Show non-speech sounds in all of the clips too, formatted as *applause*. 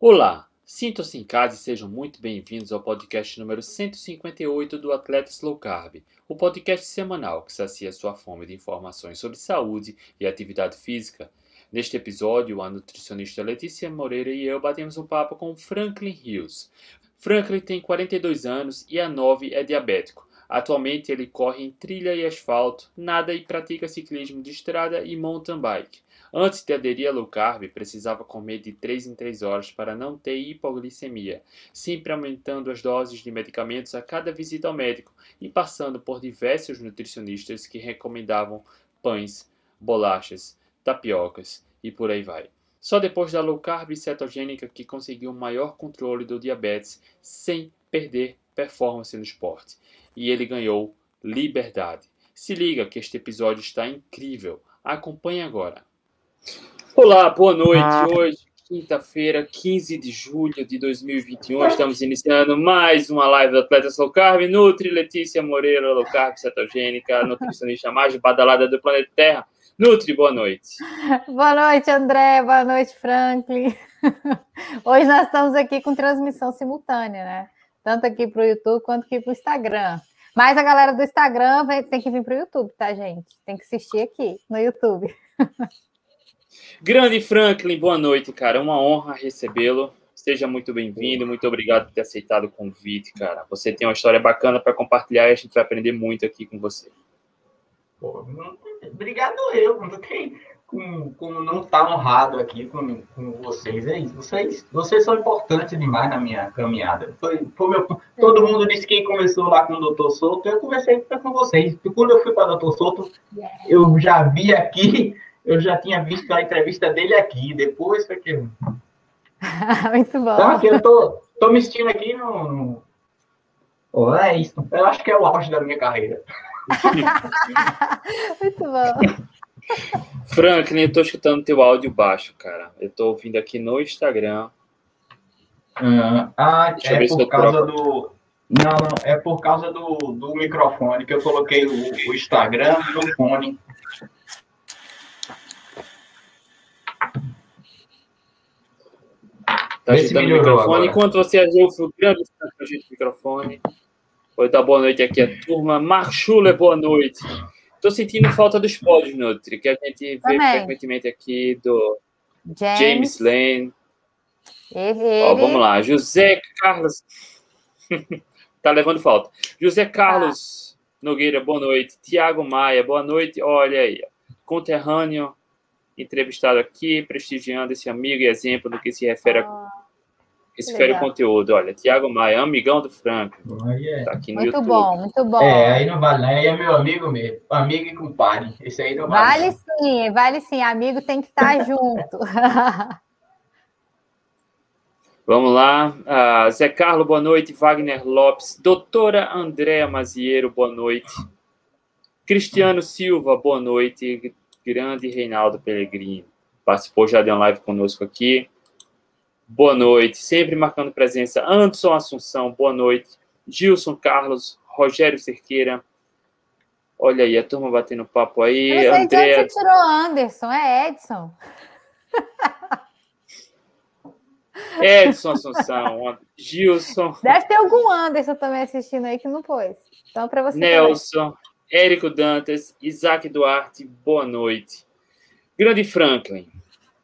Olá, sintam-se em casa e sejam muito bem-vindos ao podcast número 158 do Atleta Slow Carb, o podcast semanal que sacia sua fome de informações sobre saúde e atividade física. Neste episódio, a nutricionista Letícia Moreira e eu batemos um papo com Franklin Hills. Franklin tem 42 anos e há 9 é diabético. Atualmente ele corre em trilha e asfalto, nada e pratica ciclismo de estrada e mountain bike. Antes de aderir a low carb, precisava comer de 3 em 3 horas para não ter hipoglicemia, sempre aumentando as doses de medicamentos a cada visita ao médico e passando por diversos nutricionistas que recomendavam pães, bolachas, tapiocas e por aí vai. Só depois da low carb cetogênica que conseguiu maior controle do diabetes sem perder performance no esporte. E ele ganhou liberdade. Se liga que este episódio está incrível. Acompanhe agora. Olá, boa noite. Ah. Hoje, quinta-feira, 15 de julho de 2021, estamos iniciando mais uma live do Atletas Low Carb. Nutri Letícia Moreira, Low Carb Cetogênica, *laughs* nutricionista mais badalada do planeta Terra. Nutri, boa noite. Boa noite, André. Boa noite, Franklin. *laughs* Hoje nós estamos aqui com transmissão simultânea, né? Tanto aqui para o YouTube quanto aqui para o Instagram. Mas a galera do Instagram tem que vir para o YouTube, tá, gente? Tem que assistir aqui no YouTube. *laughs* Grande Franklin, boa noite, cara. É uma honra recebê-lo. Seja muito bem-vindo, muito obrigado por ter aceitado o convite, cara. Você tem uma história bacana para compartilhar e a gente vai aprender muito aqui com você. Pô, obrigado eu, não tem como, como não estar tá honrado aqui com, com vocês. É isso. Vocês, vocês são importantes demais na minha caminhada. Foi, foi meu, todo mundo disse que começou lá com o Doutor Souto, eu conversei com vocês. Quando eu fui para o Doutor Souto, eu já vi aqui eu já tinha visto a entrevista dele aqui, depois foi que. *laughs* Muito bom. Então, aqui, eu tô, tô me sentindo aqui no. no... Oh, é isso. Eu acho que é o auge da minha carreira. *laughs* Muito bom. Franklin, eu tô escutando teu áudio baixo, cara. Eu tô ouvindo aqui no Instagram. Ah, ah é por causa do. Não, não, é por causa do, do microfone que eu coloquei o, o Instagram no fone. Tá agitando o microfone. Agora. Enquanto você ajuda o grande agita o microfone. Oi, tá boa noite aqui a turma. Marchula, boa noite. Tô sentindo falta dos pódios, Nutri, que a gente Também. vê frequentemente aqui do James, James Lane. Ele, Ó, vamos lá. José Carlos. *laughs* tá levando falta. José Carlos ah. Nogueira, boa noite. Tiago Maia, boa noite. Olha aí. Conterrâneo entrevistado aqui, prestigiando esse amigo e exemplo no que se refere a esse refere o conteúdo. Olha, Tiago Maia, amigão do Franco. É. Tá aqui no muito YouTube. bom, muito bom. É, aí não vale, aí é meu amigo mesmo, amigo e compadre. Esse aí não vale. Vale sim, vale sim, amigo tem que estar *laughs* junto. *laughs* Vamos lá. Uh, Zé Carlos, boa noite. Wagner Lopes. Doutora Andréa Maziero, boa noite. Cristiano Silva, boa noite grande Reinaldo Pellegrini. Participou já de uma live conosco aqui. Boa noite, sempre marcando presença. Anderson Assunção, boa noite. Gilson Carlos, Rogério Cerqueira. Olha aí, a turma batendo papo aí. Eu não sei André... você tirou Anderson, é Edson. Edson Assunção, Gilson. Deve ter algum Anderson também assistindo aí que não pôs. Então, para você. Nelson. Também. Érico Dantas, Isaac Duarte, boa noite. Grande Franklin,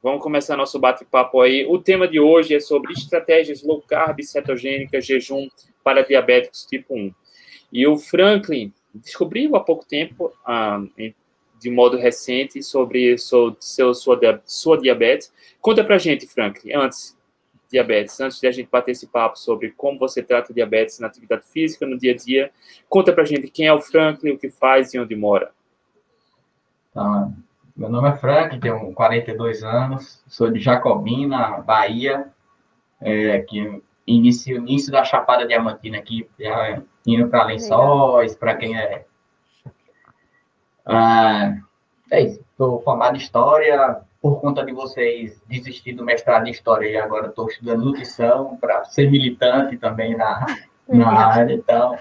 vamos começar nosso bate-papo aí. O tema de hoje é sobre estratégias low carb, cetogênica, jejum para diabéticos tipo 1. E o Franklin descobriu há pouco tempo, ah, de modo recente, sobre seu, seu, sua, sua diabetes. Conta pra gente, Franklin, antes, diabetes. Antes de a gente bater esse papo sobre como você trata diabetes na atividade física, no dia a dia, conta pra gente quem é o Franklin, o que faz e onde mora. Então, meu nome é Franklin, tenho 42 anos, sou de Jacobina, Bahia, é, que inicio, início da Chapada Diamantina aqui, indo para Lençóis, para quem é. Ah, é isso, estou formado em História, por conta de vocês desistir do mestrado em História e agora estou estudando nutrição para ser militante também na, na área. Então,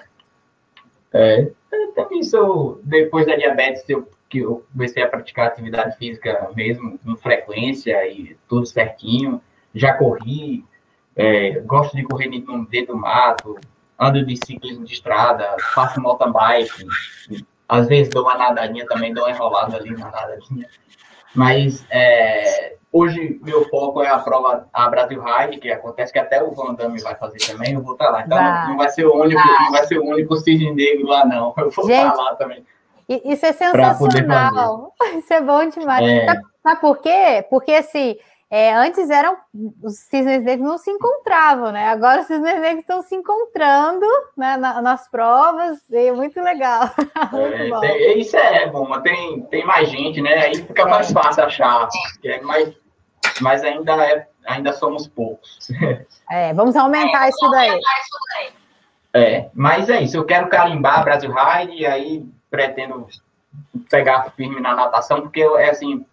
é, também sou, depois da diabetes, eu, que eu comecei a praticar atividade física mesmo, com frequência e tudo certinho. Já corri, é, gosto de correr no meio do mato, ando de ciclismo de estrada, faço mountain bike, às vezes dou uma nadadinha também, dou uma enrolada ali na nadadinha. Mas é, hoje meu foco é a prova, a Brasil Ride, que acontece que até o Van Damme vai fazer também, eu vou estar lá. Então vai. não vai ser o único, vai. não vai ser o único cisne negro lá, não. Eu vou Gente, estar lá também. Isso é sensacional. Isso é bom demais. É. Sabe, sabe por quê? Porque assim é, antes eram os cisnes negros não se encontravam, né? Agora os cisnes negros estão se encontrando né, na, nas provas, e é muito legal. *laughs* muito é, tem, isso é bom, mas tem, tem mais gente, né? Aí fica mais fácil achar, é mais, mas ainda, é, ainda somos poucos. É, vamos aumentar, é, isso, daí. aumentar isso daí. É, mas é isso, eu quero carimbar Brasil Ride e aí pretendo pegar firme na natação, porque é assim,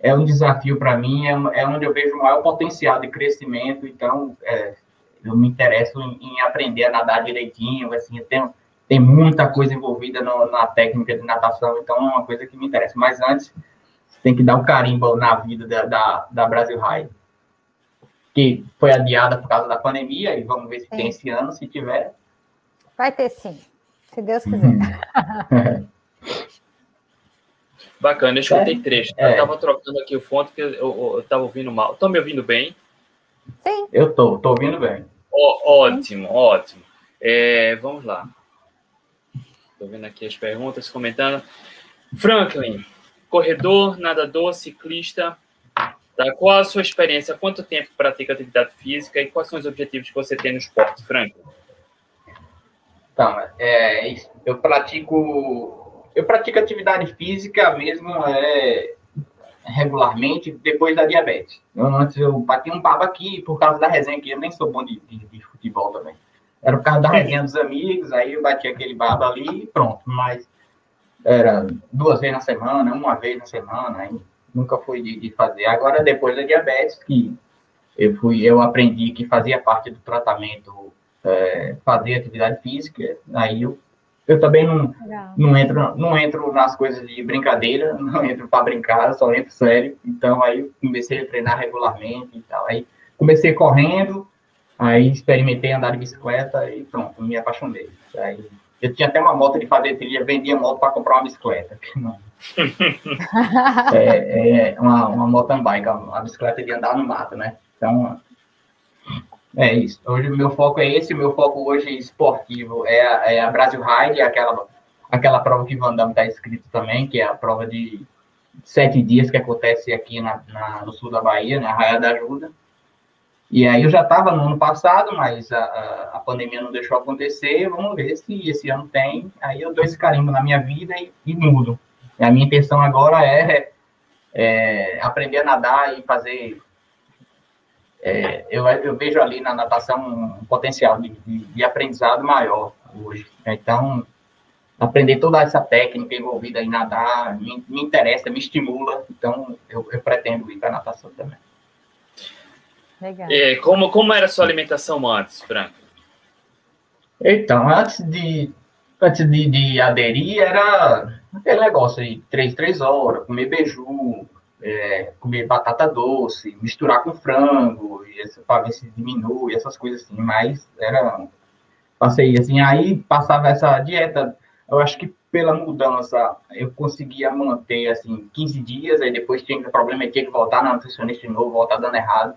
é um desafio para mim, é, é, onde eu vejo o maior potencial de crescimento, então é, eu me interesso em, em, aprender a nadar direitinho, assim, tem, tem muita coisa envolvida no, na técnica de natação, então é uma coisa que me interessa. Mas antes, tem que dar um carimbo na vida da, da, da Brasil High, que foi adiada por causa da pandemia, e vamos ver se tem esse ano, se tiver. Vai ter sim, se Deus quiser. Uhum. *laughs* Bacana, eu escutei é, trecho. É. Eu estava trocando aqui o fonte, porque eu, estava ouvindo mal. Estão me ouvindo bem? Sim. Eu tô, tô ouvindo bem. ótimo, ótimo. É, vamos lá. Estou vendo aqui as perguntas, comentando. Franklin, corredor, nadador, ciclista. Tá? Qual a sua experiência? Quanto tempo pratica atividade física e quais são os objetivos que você tem no esporte, Franklin? Então, é, eu pratico eu pratico atividade física mesmo é, regularmente depois da diabetes. Eu, antes eu bati um papo aqui por causa da resenha, que eu nem sou bom de, de, de futebol também. Era por causa da resenha dos amigos, aí eu bati aquele baba ali e pronto. Mas era duas vezes na semana, uma vez na semana, aí nunca fui de, de fazer. Agora, depois da diabetes, que eu fui, eu aprendi que fazia parte do tratamento é, fazer atividade física, aí eu eu também não, não, entro, não entro nas coisas de brincadeira, *laughs* não entro para brincar, só entro sério. Então, aí comecei a treinar regularmente e tal. Aí comecei correndo, aí experimentei andar de bicicleta e pronto, me apaixonei. Aí, eu tinha até uma moto de fazer trilha, vendia moto para comprar uma bicicleta. *laughs* é, é uma, uma mountain bike, uma bicicleta de andar no mato, né? Então, é isso. Hoje o meu foco é esse, o meu foco hoje esportivo é a, é a Brasil Ride, aquela, aquela prova que Van Damme está escrito também, que é a prova de sete dias que acontece aqui na, na no sul da Bahia, na Raia da Ajuda. E aí eu já estava no ano passado, mas a, a, a, pandemia não deixou acontecer. Vamos ver se esse ano tem. Aí eu dou esse carimbo na minha vida e, e mudo. E a minha intenção agora é, é aprender a nadar e fazer é, eu, eu, vejo ali na natação um potencial de, de, de, aprendizado maior hoje. Então, aprender toda essa técnica envolvida em nadar me, me interessa, me estimula. Então, eu, eu pretendo ir para a natação também. Legal. E como, como era a sua alimentação antes, Franco? Então, antes de, antes de, de aderir, era aquele negócio de três, três horas, comer beiju, é, comer batata doce, misturar com frango, para ver se diminui, essas coisas assim, mas era, passei assim, aí passava essa dieta, eu acho que pela mudança, eu conseguia manter, assim, 15 dias, aí depois tinha problema, tinha que voltar na nutricionista de novo, voltar dando errado,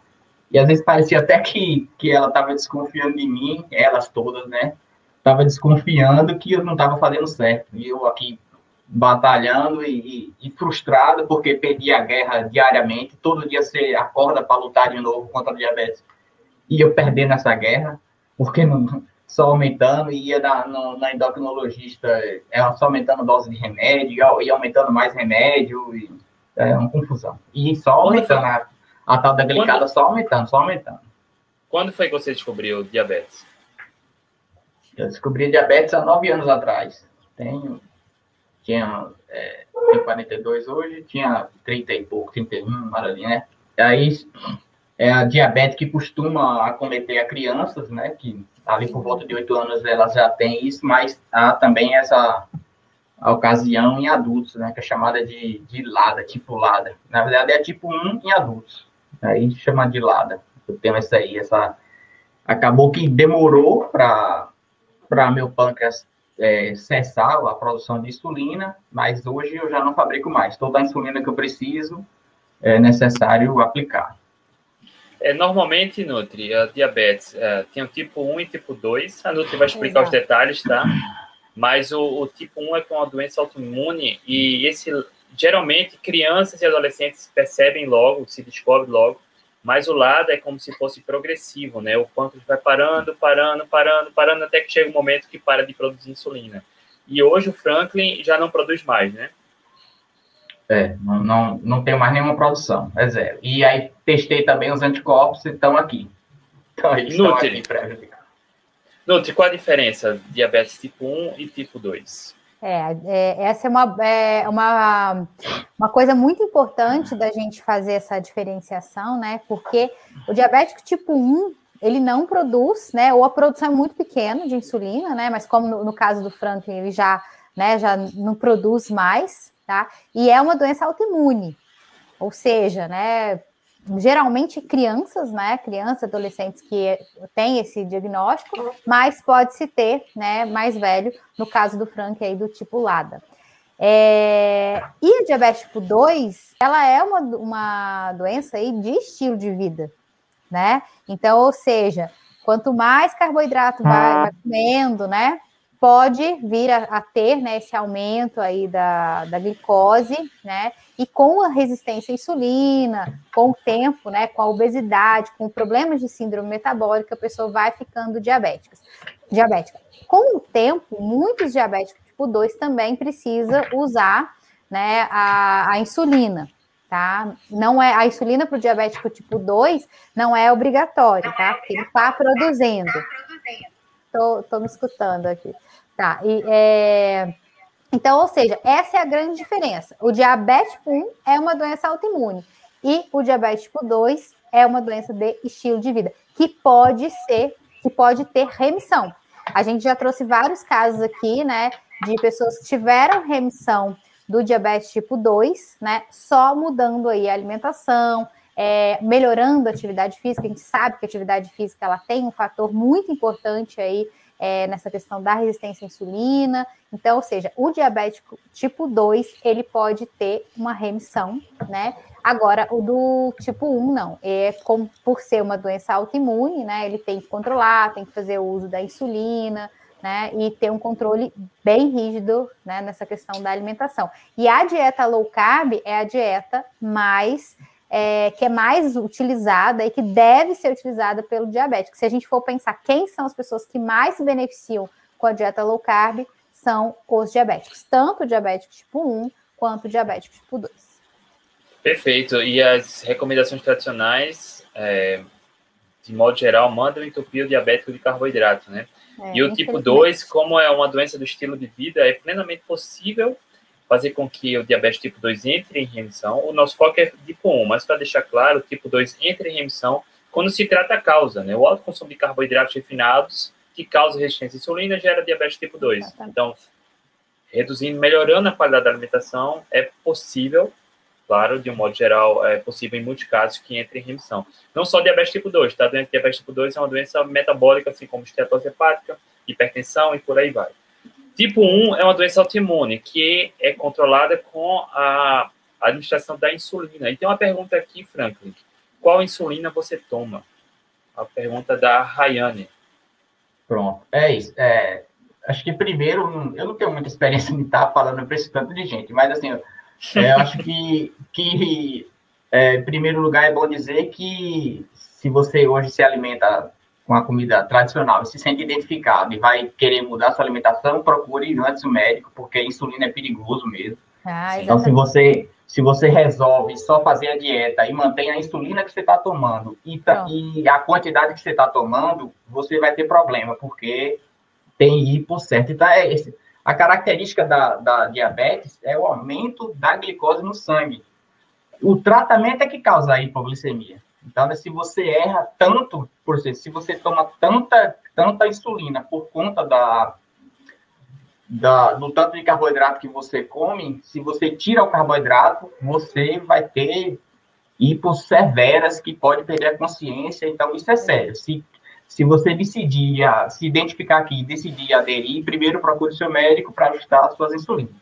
e às vezes parecia até que, que ela estava desconfiando de mim, elas todas, né, estava desconfiando que eu não estava fazendo certo, e eu aqui batalhando e, e, frustrado porque perdi a guerra diariamente. Todo dia você acorda para lutar de novo contra a diabetes. E eu perdendo essa guerra, porque não, só aumentando, e ia na, no, na endocrinologista, ela só aumentando dose de remédio, e aumentando mais remédio, e é uma confusão. E só aumentando a, a tal da glicada, Quando... só aumentando, só aumentando. Quando foi que você descobriu diabetes? Eu descobri diabetes há nove anos atrás. Tenho tinha é, tem 42 hoje, tinha 30 e pouco, 31, ali, né? Aí é a diabetes que costuma acometer a crianças, né? Que ali por volta de 8 anos elas já têm isso, mas há também essa ocasião em adultos, né? Que é chamada de, de LADA, tipo LADA. Na verdade é tipo 1 em adultos. Aí chama de LADA. Eu tenho essa aí, essa, acabou que demorou para meu pâncreas é, cessar a produção de insulina, mas hoje eu já não fabrico mais. Toda a insulina que eu preciso é necessário aplicar. É, normalmente, Nutri, a diabetes é, tem o tipo 1 e tipo 2. A Nutri vai explicar Exato. os detalhes, tá? Mas o, o, tipo 1 é com uma doença autoimune e esse geralmente crianças e adolescentes percebem logo, se descobre logo, mas o lado é como se fosse progressivo, né? O pâncreas vai parando, parando, parando, parando até que chega um momento que para de produzir insulina. E hoje o Franklin já não produz mais, né? É, não, não, não tenho mais nenhuma produção, é zero. E aí testei também os anticorpos e estão aqui. Então, eles Nutri. estão aqui Nutri, qual a diferença de diabetes tipo 1 e tipo 2? É, é, essa é uma, é uma, uma coisa muito importante da gente fazer essa diferenciação, né? Porque o diabético tipo 1, ele não produz, né? Ou a produção é muito pequena de insulina, né? Mas como no, no caso do Franklin, ele já, né, já não produz mais, tá? E é uma doença autoimune. Ou seja, né, geralmente crianças, né, crianças, adolescentes que têm esse diagnóstico, mas pode-se ter, né, mais velho, no caso do Frank aí, do tipo LADA. É, e a diabetes tipo 2, ela é uma, uma doença aí de estilo de vida, né? Então, ou seja, quanto mais carboidrato vai, vai comendo, né, pode vir a, a, ter né, esse aumento aí da, da glicose, né? E com a resistência à insulina, com o tempo, né, com a obesidade, com problemas de síndrome metabólica, a pessoa vai ficando diabética. diabética. Com o tempo, muitos diabéticos tipo 2 também precisa usar né, a, a insulina, tá? Não é a insulina para o diabético tipo 2 não é obrigatório, tá? Porque ele está produzindo. Estou me escutando aqui. Tá, e, é... Então, ou seja, essa é a grande diferença. O diabetes tipo 1 é uma doença autoimune e o diabetes tipo 2 é uma doença de estilo de vida, que pode ser, que pode ter remissão. A gente já trouxe vários casos aqui, né, de pessoas que tiveram remissão do diabetes tipo 2, né, só mudando aí a alimentação, é, melhorando a atividade física. A gente sabe que a atividade física ela tem um fator muito importante aí é, nessa questão da resistência à insulina. Então, ou seja, o diabético tipo 2, ele pode ter uma remissão, né? Agora, o do tipo 1, não. É por ser uma doença autoimune, né? Ele tem que controlar, tem que fazer o uso da insulina, né? E ter um controle bem rígido, né? Nessa questão da alimentação. E a dieta low carb é a dieta mais é, que é mais utilizada e que deve ser utilizada pelo diabético. Se a gente for pensar quem são as pessoas que mais se beneficiam com a dieta low carb, são os diabéticos, tanto o diabético tipo 1 quanto o diabético tipo 2. Perfeito. E as recomendações tradicionais, é, de modo geral, mandam entupir o diabético de carboidrato, né? É, e o tipo 2, como é uma doença do estilo de vida, é plenamente possível fazer com que o diabetes tipo 2 entre em remissão. O nosso foco é tipo 1, mas para deixar claro, o tipo 2 entra em remissão quando se trata a causa, né? O alto consumo de carboidratos refinados que causa resistência à insulina gera diabetes tipo 2. Então, reduzindo, melhorando a qualidade da alimentação, é possível, claro, de um modo geral, é possível em muitos casos que entre em remissão. Não só diabetes tipo 2, tá? A doença de diabetes tipo 2 é uma doença metabólica, assim como esteatose hepática, hipertensão e por aí vai. Tipo 1 é uma doença autoimune que é controlada com a administração da insulina. E tem uma pergunta aqui, Franklin. Qual insulina você toma? A pergunta da Rayane. Pronto, é isso. É, acho que primeiro, eu não tenho muita experiência em estar falando para esse tanto de gente, mas assim, é, eu acho que, que é, em primeiro lugar é bom dizer que se você hoje se alimenta com a comida tradicional e se sente identificado e vai querer mudar sua alimentação, procure antes o médico, porque a insulina é perigoso mesmo. Ah, então, se você, se você resolve só fazer a dieta e mantém a insulina que você está tomando e, tá, e, a quantidade que você está tomando, você vai ter problema, porque tem hipo certo. Então, é esse. A característica da, da diabetes é o aumento da glicose no sangue. O tratamento é que causa a hipoglicemia. Então, se você erra tanto, por exemplo, se você toma tanta, tanta insulina por conta da, da, do tanto de carboidrato que você come, se você tira o carboidrato, você vai ter hipos severas que pode perder a consciência. Então, isso é sério. Se, se você decidir se identificar aqui, decidir aderir, primeiro procure seu médico para ajustar as suas insulinas.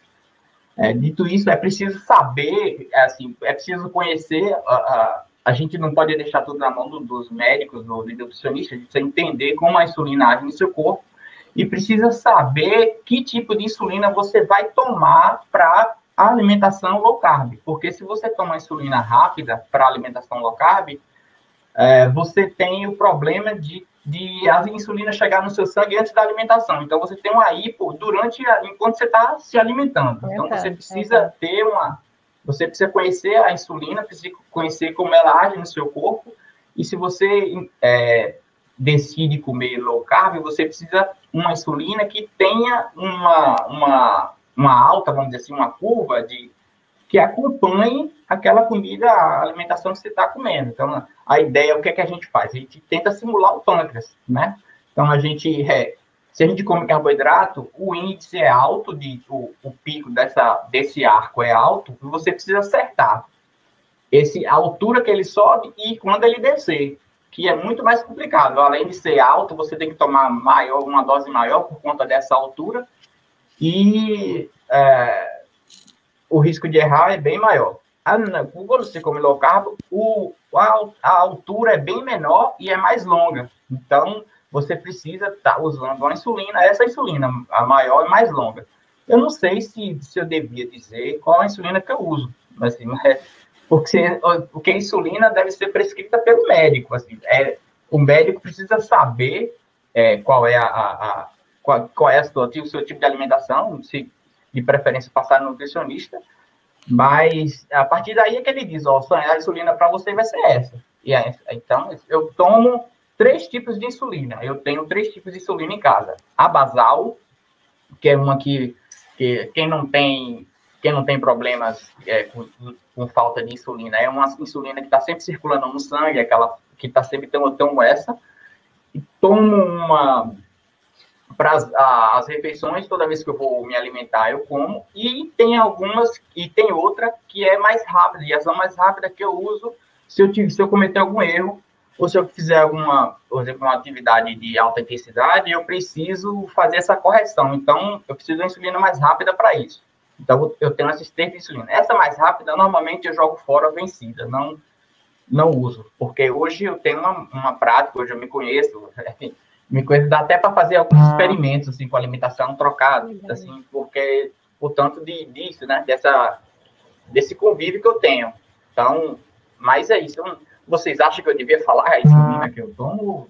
É, dito isso, é preciso saber, é, assim, é preciso conhecer, a, a, a, gente não pode deixar tudo na mão do, dos médicos, do nutricionista, a gente precisa entender como a insulina age no seu corpo e precisa saber que tipo de insulina você vai tomar para a alimentação low carb, porque se você toma insulina rápida para alimentação low carb, é, você tem o problema de, de a insulina chegar no seu sangue antes da alimentação. Então, você tem uma hipo durante a, enquanto você está se alimentando. Então, você precisa ter uma. Você precisa conhecer a insulina, precisa conhecer como ela age no seu corpo. E se você é, decide comer low carb, você precisa uma insulina que tenha uma, uma uma alta, vamos dizer assim, uma curva de que acompanhe aquela comida, a alimentação que você está comendo. Então, a ideia, o que é que a gente faz? A gente tenta simular o pâncreas, né? Então, a gente, é, se a gente come carboidrato, o índice é alto, de, o, o pico dessa, desse arco é alto, e você precisa acertar esse, a altura que ele sobe e quando ele descer, que é muito mais complicado. Além de ser alto, você tem que tomar maior, uma dose maior por conta dessa altura, e é, o risco de errar é bem maior. Quando você come low carb, o, a, a, altura é bem menor e é mais longa. Então, você precisa estar tá usando uma insulina, essa insulina, a maior e mais longa. Eu não sei se, se eu devia dizer qual a insulina que eu uso, assim, *laughs* porque, porque a insulina deve ser prescrita pelo médico. Assim, é, o médico precisa saber é, qual é a, a, qual, qual é sua, o seu tipo de alimentação, se de preferência passar no nutricionista, mas a partir daí é que ele diz, ó, a insulina para você vai ser essa. E é, então, eu tomo três tipos de insulina. Eu tenho três tipos de insulina em casa. A basal, que é uma que, que quem não tem quem não tem problemas é, com, com, falta de insulina, é uma insulina que está sempre circulando no sangue, aquela que está sempre tão, tão essa. E tomo uma para as, as, refeições, toda vez que eu vou me alimentar, eu como. E tem algumas, e tem outra que é mais rápida, e essa mais rápida que eu uso se eu, se eu cometer algum erro, ou se eu fizer alguma, por exemplo, uma atividade de alta intensidade, eu preciso fazer essa correção. Então, eu preciso de uma insulina mais rápida para isso. Então, eu tenho esteira de insulina. Essa mais rápida, normalmente, eu jogo fora vencida, não não uso, porque hoje eu tenho uma, uma prática, hoje eu me conheço, *laughs* me coisa dá até para fazer alguns ah. experimentos assim com alimentação trocada, assim, porque por tanto de disso, né, dessa desse convívio que eu tenho. Então, mas é isso. Vocês acham que eu devia falar a insulina que eu tomo?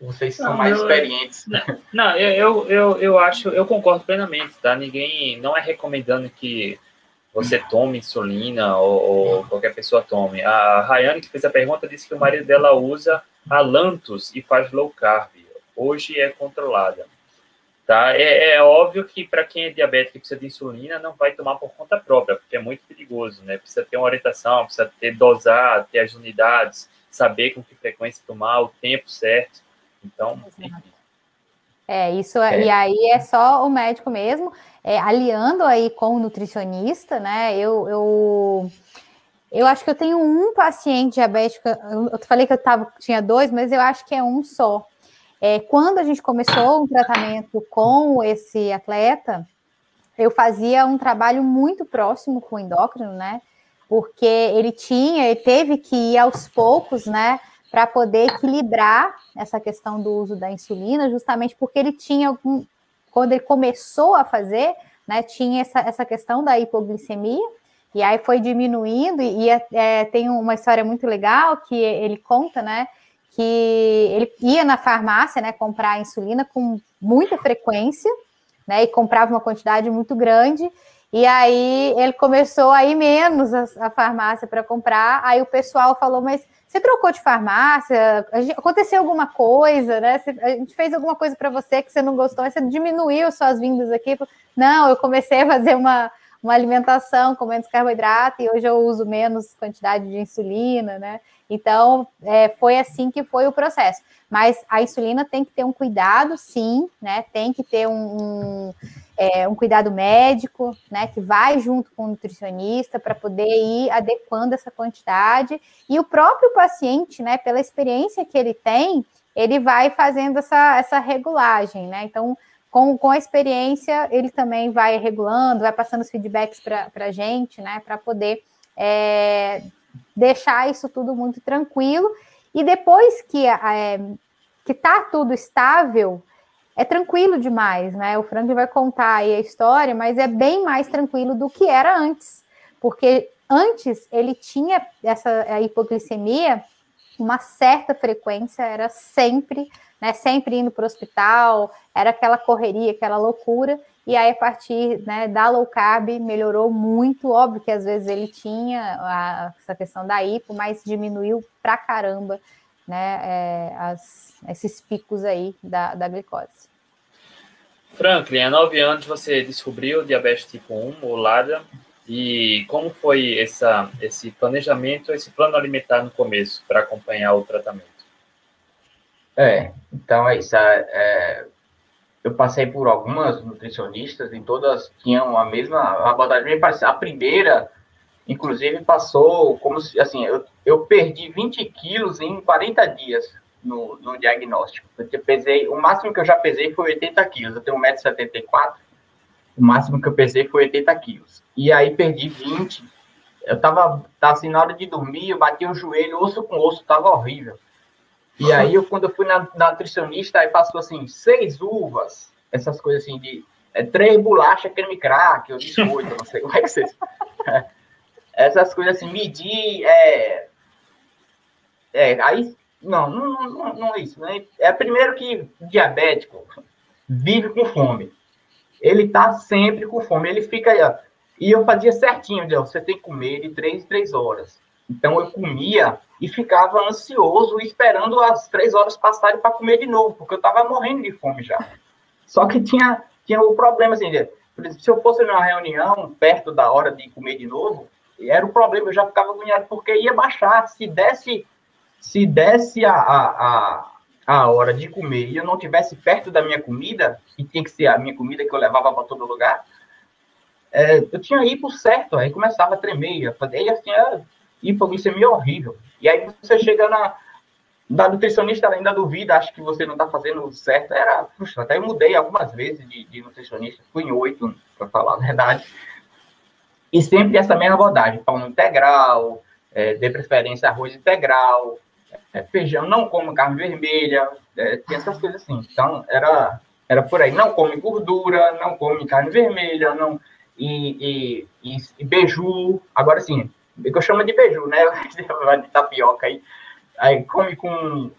Vocês são não, mais eu, experientes. Não, eu, eu, eu acho, eu concordo plenamente, tá? Ninguém não é recomendando que você tome insulina ou, ou qualquer pessoa tome. A Rayane, que fez a pergunta, disse que o marido dela usa a Lantus e faz low carb. Hoje é controlada. Tá? É, é óbvio que para quem é diabético e precisa de insulina, não vai tomar por conta própria, porque é muito perigoso, né? Precisa ter uma orientação, precisa ter dosar, ter as unidades, saber com que frequência tomar, o tempo certo. Então, enfim. É, isso, é. e aí é só o médico mesmo, é, aliando aí com o nutricionista, né? Eu, eu eu acho que eu tenho um paciente diabético. Eu falei que eu tava, tinha dois, mas eu acho que é um só. É, quando a gente começou um tratamento com esse atleta, eu fazia um trabalho muito próximo com o endócrino, né? Porque ele tinha, ele teve que ir aos poucos, né? Para poder equilibrar essa questão do uso da insulina, justamente porque ele tinha algum. Quando ele começou a fazer, né? Tinha essa, essa questão da hipoglicemia e aí foi diminuindo, e, é, é, tem uma história muito legal que ele conta, né? Que ele ia na farmácia, né, comprar insulina com muita frequência, né? E comprava uma quantidade muito grande. E aí ele começou a ir menos a, a farmácia para comprar. Aí o pessoal falou, mas você trocou de farmácia? Aconteceu alguma coisa, né? A gente fez alguma coisa para você que você não gostou, você diminuiu suas vindas aqui. Não, eu comecei a fazer uma, uma alimentação com menos carboidrato e hoje eu uso menos quantidade de insulina, né? Então, é, foi assim que foi o processo. Mas a insulina tem que ter um cuidado, sim, né? Tem que ter um. um é, um cuidado médico, né, que vai junto com o nutricionista para poder ir adequando essa quantidade, e o próprio paciente, né, pela experiência que ele tem, ele vai fazendo essa, essa regulagem, né? Então, com, com a experiência, ele também vai regulando, vai passando os feedbacks para a gente, né, para poder é, deixar isso tudo muito tranquilo. E depois que é, que está tudo estável, é tranquilo demais, né? O Franklin vai contar aí a história, mas é bem mais tranquilo do que era antes, porque antes ele tinha essa hipoglicemia, uma certa frequência, era sempre, né? Sempre indo para o hospital, era aquela correria, aquela loucura. E aí, a partir né, da low carb, melhorou muito. Óbvio que às vezes ele tinha a, essa questão da hipo, mas diminuiu pra caramba né, é, as, esses picos aí da, da glicose. Franklin, há nove anos você descobriu diabetes tipo 1, ou LADA, e como foi essa, esse planejamento, esse plano alimentar no começo, para acompanhar o tratamento? É, então é isso. É, é eu passei por algumas nutricionistas e todas tinham a mesma abordagem. A primeira Inclusive, passou como se, assim, eu, eu perdi 20 quilos em 40 dias no, no diagnóstico. Eu pesei, o máximo que eu já pesei foi 80 quilos. Eu tenho 1,74m. O máximo que eu pesei foi 80 quilos. E aí perdi 20. Eu tava, tava assim, na hora de dormir, eu bati o joelho, osso com osso, tava horrível. E aí, eu, quando eu fui na, na nutricionista, aí passou assim, seis uvas, essas coisas assim de é, três bolachas creme crack, eu disse oito, não sei *laughs* como é que vocês. *laughs* essas coisas assim, medir. É, é, aí, não, não, não, não é isso. Né? É primeiro que diabético vive com fome. Ele tá sempre com fome. Ele fica aí, ó. E eu fazia certinho, você tem que comer de três em três horas. Então eu comia e ficava ansioso, esperando as três horas passarem para comer de novo, porque eu estava morrendo de fome já. Só que tinha, tinha o problema assim, por exemplo, se eu fosse numa reunião perto da hora de comer de novo, era o problema, eu já ficava agoniado, porque ia baixar. Se desse, se desse a, a, a, hora de comer e eu não tivesse perto da minha comida, e tinha que ser a minha comida que eu levava para todo lugar, é, eu tinha hipo certo, aí começava a tremer, fazer assim, é, hipoglicemia horrível. E aí você chega na, da nutricionista ainda duvida, acho que você não está fazendo certo. Era, até eu mudei algumas vezes de, de nutricionista, fui em oito, para falar a verdade. E sempre essa mesma abordagem, pão integral, é, de preferência arroz integral, é, feijão, não como carne vermelha, é, essas coisas assim. Então, era, era por aí, não come gordura, não come carne vermelha, não e, e, e, e beiju, agora sim, que eu chamo de beiju, né? *laughs* de tapioca aí, aí come com,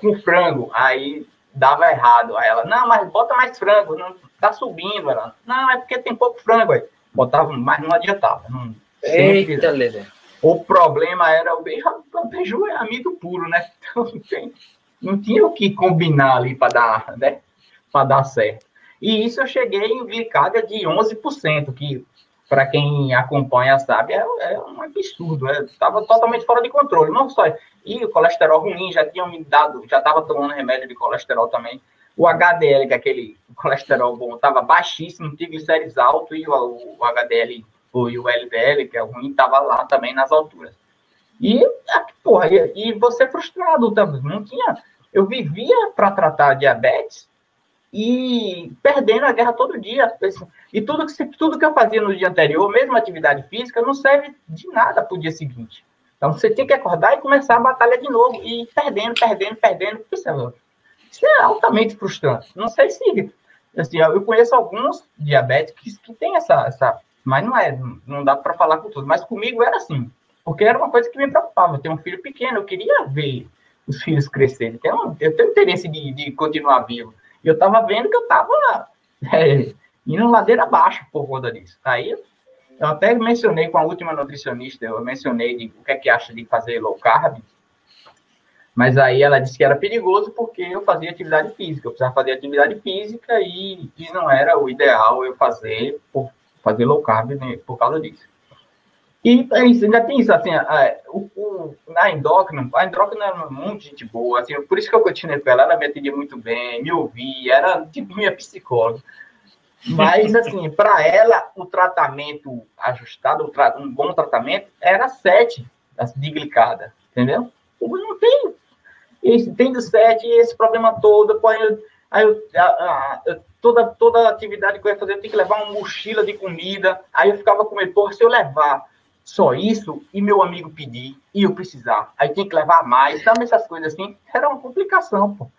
com frango, aí dava errado. Aí ela, não, mas bota mais frango, não tá subindo. Ela, não, é porque tem pouco frango aí botava, mas não adiantava. Não, Eita, Lelê. O problema era o beijo, o beijo é amigo puro, né? *laughs* Então não, tem, não tinha o que combinar ali para dar, né? Para dar certo. E isso eu cheguei em glicária de 11%, que para quem acompanha sabe, é, é um absurdo. Estava é, totalmente fora de controle. Não só. E o colesterol ruim, já tinham me dado, já estava tomando remédio de colesterol também. O HDL, que é aquele colesterol bom, estava baixíssimo, triglicérides alto, e o, o HDL e o LDL, que é ruim, estava lá também nas alturas. E, ah, porra, e, e você frustrado também, não tinha... Eu vivia para tratar diabetes e perdendo a guerra todo dia. E tudo que, tudo que eu fazia no dia anterior, mesmo atividade física, não serve de nada para o dia seguinte. Então, você tem que acordar e começar a batalha de novo, e perdendo, perdendo, perdendo. Isso é isso é altamente frustrante. Não sei se. Assim, eu conheço alguns diabéticos que, têm essa, essa. Mas não é, não dá para falar com todos. Mas comigo era assim. Porque era uma coisa que me preocupava. Eu tenho um filho pequeno, eu queria ver os filhos crescerem. Então, eu tenho interesse de, de continuar vivo. E eu estava vendo que eu estava é, indo ladeira abaixo por conta disso. Aí eu até mencionei com a última nutricionista, eu mencionei de, o que é que acha de fazer low carb. Mas aí ela disse que era perigoso porque eu fazia atividade física. Eu precisava fazer atividade física e, e não era o ideal eu fazer por fazer low carb né, por causa disso. E é isso, ainda tem isso, assim, a, o, o, a endócrina, a endócrina era muito gente boa, assim, por isso que eu continuei com ela, ela me atendia muito bem, me ouvia, era tipo minha psicóloga. Mas, *laughs* assim, para ela, o tratamento ajustado, um bom tratamento, era 7 de glicada, entendeu? Eu não tem, tem do 7, esse problema todo, aí eu, a, a, toda, toda atividade que eu ia fazer, eu tinha que levar uma mochila de comida, aí eu ficava com medo, porra, se eu levar só isso, e meu amigo pedir, e eu precisar, aí tinha que levar mais, sabe, essas coisas assim, era uma complicação, pô.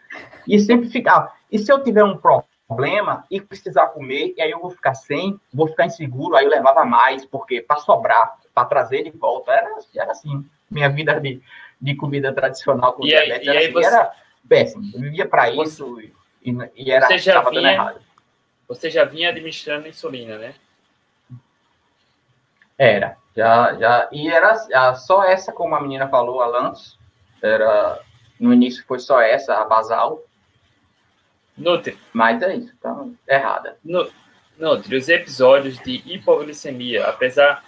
E sempre ficava, e se eu tiver um problema, e precisar comer, e aí eu vou ficar sem, vou ficar inseguro, aí eu levava mais, porque para sobrar, para trazer de volta, era, era assim, minha vida de, de comida tradicional com e diabetes, e aí era, assim, você... era péssimo, eu vivia para isso e, e, era, você já vinha. Você já vinha administrando insulina, né? Era, já, já, e era só essa, como a menina falou, a Lantos, era, no início foi só essa, a basal, Nutri. Mas é isso, tá errada. Nutri, os episódios de hipoglicemia, apesar.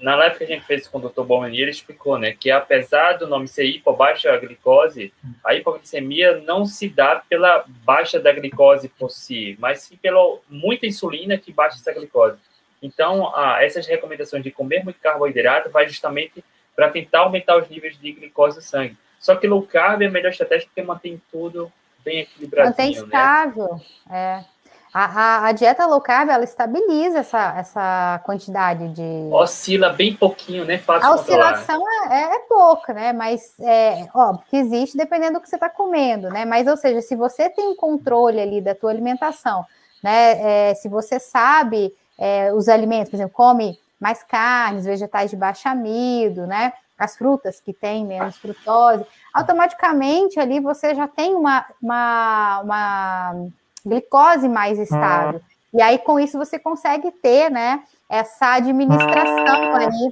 Na live que a gente fez com o Dr. Bomani, ele explicou, né, que apesar do nome ser hipo, baixa glicose, a hipoglicemia não se dá pela baixa da glicose por si, mas sim pela muita insulina que baixa essa glicose. Então, essas recomendações de comer muito carboidrato vai justamente para tentar aumentar os níveis de glicose no sangue. Só que low carb é a melhor estratégia porque mantém tudo bem equilibradinho, Mantém estável, né? é. A, a, a, dieta low carb, ela estabiliza essa, essa quantidade de... Oscila bem pouquinho, né? Fácil a oscilação é, é, pouca, né? Mas, é, óbvio que existe dependendo do que você está comendo, né? Mas, ou seja, se você tem controle ali da tua alimentação, né? É, se você sabe é, os alimentos, por exemplo, come mais carnes, vegetais de baixo amido, né? As frutas que têm menos frutose, automaticamente ali você já tem uma, uma, uma glicose mais estável. Uhum. E aí, com isso, você consegue ter, né, essa administração ali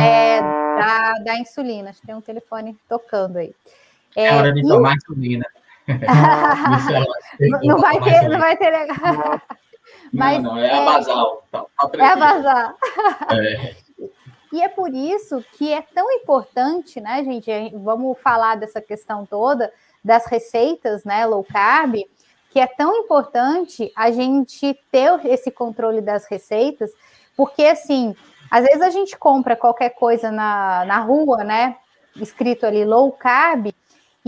é, da, da insulina. Acho que tem um telefone tocando aí. É, é hora de e... tomar insulina. *laughs* *laughs* não, vai ter, não vai ter. Mas, não, não, é, é a basal. Tá, tá é a basal. *laughs* É. E é por isso que é tão importante, né, gente? Vamos falar dessa questão toda das receitas, né, low carb, que é tão importante a gente ter esse controle das receitas, porque assim, às vezes a gente compra qualquer coisa na, na rua, né, escrito ali low carb,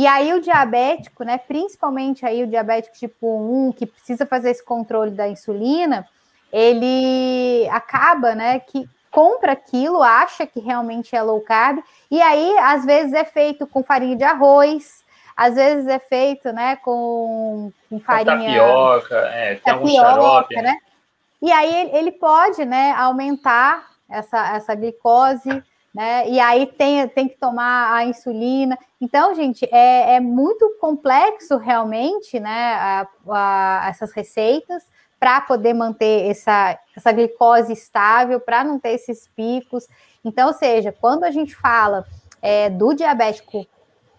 e aí o diabético, né, principalmente aí o diabético tipo 1, que precisa fazer esse controle da insulina, ele acaba, né, que compra aquilo, acha que realmente é low carb, e aí às vezes é feito com farinha de arroz, às vezes é feito, né, com, com farinha tapioca, é, tem tapioca, xarope, né? E aí ele pode, né, aumentar essa, essa glicose, né? E aí tem, tem que tomar a insulina. Então, gente, é, é muito complexo realmente, né, a, a, essas receitas para poder manter essa, essa glicose estável, para não ter esses picos. Então, ou seja, quando a gente fala é, do diabético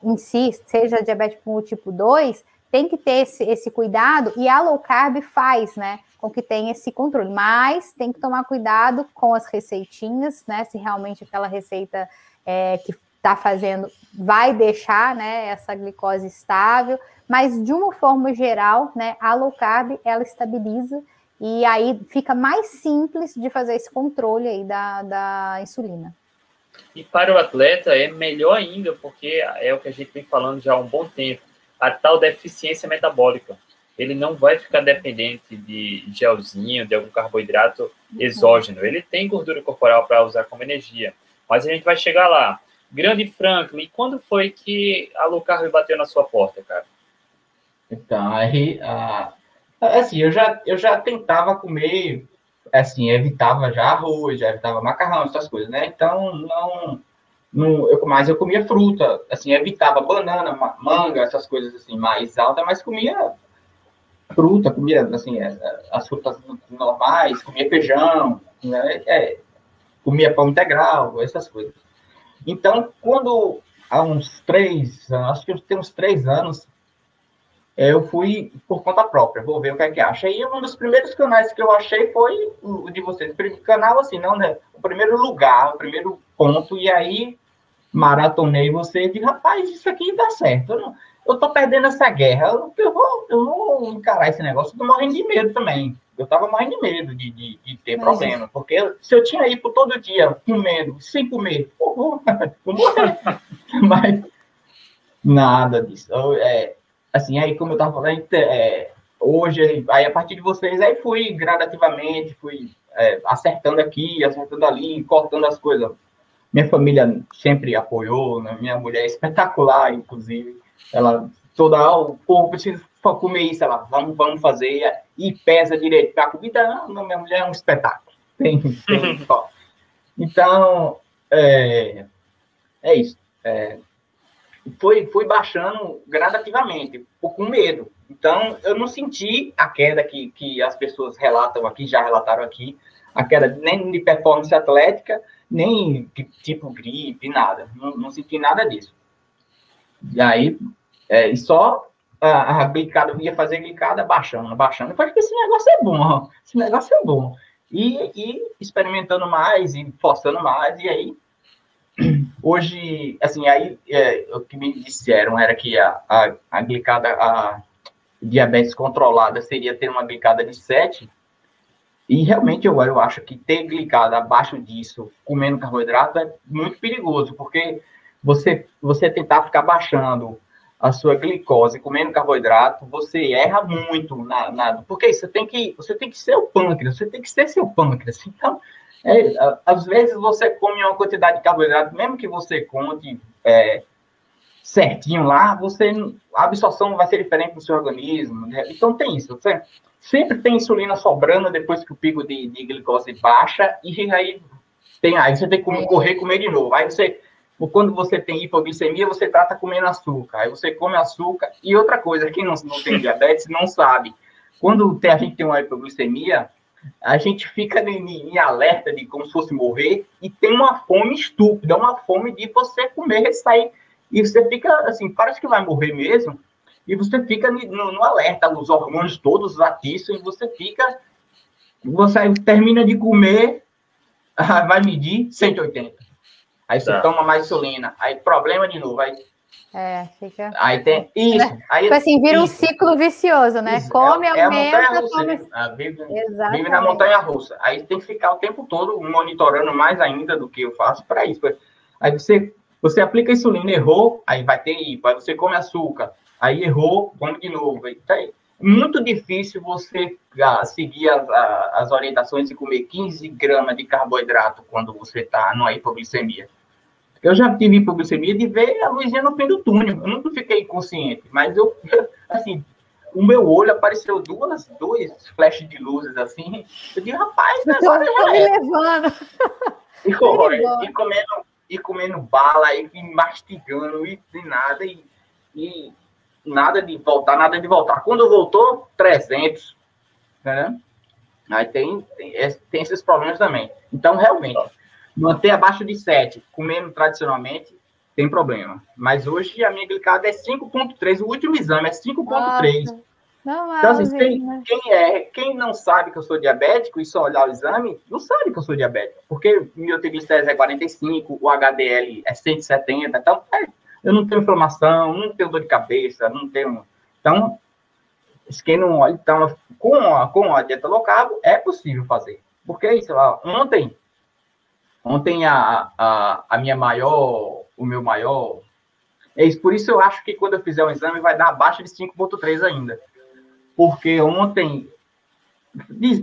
em si, seja diabético tipo 2, tem que ter esse, esse cuidado e a low carb faz, né? Com que tenha esse controle. Mas tem que tomar cuidado com as receitinhas, né? Se realmente aquela receita é, que está fazendo vai deixar né, essa glicose estável, mas de uma forma geral, né, a low carb ela estabiliza e aí fica mais simples de fazer esse controle aí da, da insulina. E para o atleta é melhor ainda, porque é o que a gente vem falando já há um bom tempo, a tal deficiência metabólica. Ele não vai ficar dependente de gelzinho, de algum carboidrato uhum. exógeno. Ele tem gordura corporal para usar como energia. Mas a gente vai chegar lá. Grande Franklin, quando foi que a low carb bateu na sua porta, cara? Então, aí, assim, eu já, eu já tentava comer, assim, evitava já arroz, já evitava macarrão, essas coisas, né? Então, não, não eu, mas eu comia fruta, assim, evitava banana, manga, essas coisas, assim, mais altas, mas comia fruta, comia, assim, é, as frutas normais, comia feijão, né? É, comia pão integral, essas coisas. Então, quando há uns três, acho que tem uns três anos, é, eu fui por conta própria, vou ver o que é que acha. E um dos primeiros canais que eu achei foi o de vocês. Canal, assim, não, né? O primeiro lugar, o primeiro ponto, e aí maratonei você e disse, rapaz, isso aqui dá certo. Eu, não, eu tô perdendo essa guerra, eu, eu, vou, eu vou encarar esse negócio, eu tô morrendo de medo também. Eu tava morrendo de medo de, de, de ter Mas, problema, porque se eu tinha ido todo dia com medo, sem comer, eu vou, *laughs* vou morrer. *laughs* Mas nada disso. Eu, é, assim, aí como eu tava falando, é, hoje, aí a partir de vocês, aí fui gradativamente, fui é, acertando aqui, acertando ali, cortando as coisas. Minha família sempre apoiou, né? minha mulher é espetacular, inclusive. Ela toda hora, o povo precisa comer isso, ela, vamos, vamos fazer, e pesa direito. A comida, não, minha mulher é um espetáculo. Tem, tem então, é, é isso. É, foi, foi baixando gradativamente, com medo. Então, eu não senti a queda que, que as pessoas relatam aqui, já relataram aqui, a queda nem de performance atlética, nem de tipo gripe, nada. Não, não senti nada disso. E aí, é, e só a, a glicada, ia fazer glicada baixando, baixando. Eu falei que esse negócio é bom, esse negócio é bom. E, e experimentando mais, e forçando mais, e aí hoje, assim, aí é, o que me disseram era que a, a, a glicada, a diabetes controlada seria ter uma glicada de 7, e realmente eu, eu acho que ter glicada abaixo disso, comendo carboidrato, é muito perigoso, porque você, você tentar ficar baixando a sua glicose comendo carboidrato, você erra muito na, na porque você tem que você tem que ser o pâncreas, você tem que ser seu pâncreas. Então, é, às vezes você come uma quantidade de carboidrato, mesmo que você conte é, certinho lá, você a absorção vai ser diferente no seu organismo. Né? Então tem isso. Você sempre tem insulina sobrando depois que o pico de, de glicose baixa e aí tem aí você tem que correr comer de novo. Aí você quando você tem hipoglicemia, você trata comendo açúcar. Aí você come açúcar. E outra coisa, quem não, não tem diabetes não sabe. Quando a gente tem uma hipoglicemia, a gente fica em, em, alerta de como se fosse morrer e tem uma fome estúpida, uma fome de você comer, sair. E você fica assim, parece que vai morrer mesmo. E você fica no, no alerta, os hormônios todos atiçam, e você fica. Você termina de comer, *laughs* vai medir 180 Aí você tá. toma mais insulina. Aí problema de novo. Aí, é, fica. Aí tem. Isso. Aí, tipo assim, vira isso. um ciclo vicioso, né? Isso. Come, é, aumenta. É a montanha russa, né? Ah, vive, vive, na montanha russa. Aí tem que ficar o tempo todo monitorando mais ainda do que eu faço para isso. Aí você, você aplica insulina, errou, aí vai ter hipo. Aí você come açúcar. Aí errou, come de novo. Aí, tá aí muito difícil você ah, seguir as, as, orientações de comer 15 gramas de carboidrato quando você está numa hipoglicemia. Eu já tive hipoglicemia de ver a luzinha no fim do túnel. Eu nunca fiquei inconsciente, mas eu, *laughs* assim, o meu olho apareceu duas, dois flashes de luzes assim. Eu digo, rapaz, agora já é. levando. E, *laughs* e, comendo, e comendo bala, e mastigando, e, e nada, e, e nada de voltar, nada de voltar. Quando voltou, 300, né? Aí tem, tem, tem esses problemas também. Então, realmente, Manter abaixo de 7, comendo tradicionalmente, tem problema. Mas hoje a minha glicada é 5,3. O último exame é 5,3. Não, então, assim, quem, né? quem, é, quem não sabe que eu sou diabético e só olhar o exame, não sabe que eu sou diabético. Porque meu triglicérides é 45, o HDL é 170. Então, é, eu não tenho inflamação, não tenho dor de cabeça, não tenho. Então, quem não olha, então, com a, com a dieta low carb, é possível fazer. Porque isso, ontem Ontem a, a, a minha maior, o meu maior. É isso, por isso eu acho que quando eu fizer um exame vai dar abaixo de 5,3 ainda. Porque ontem.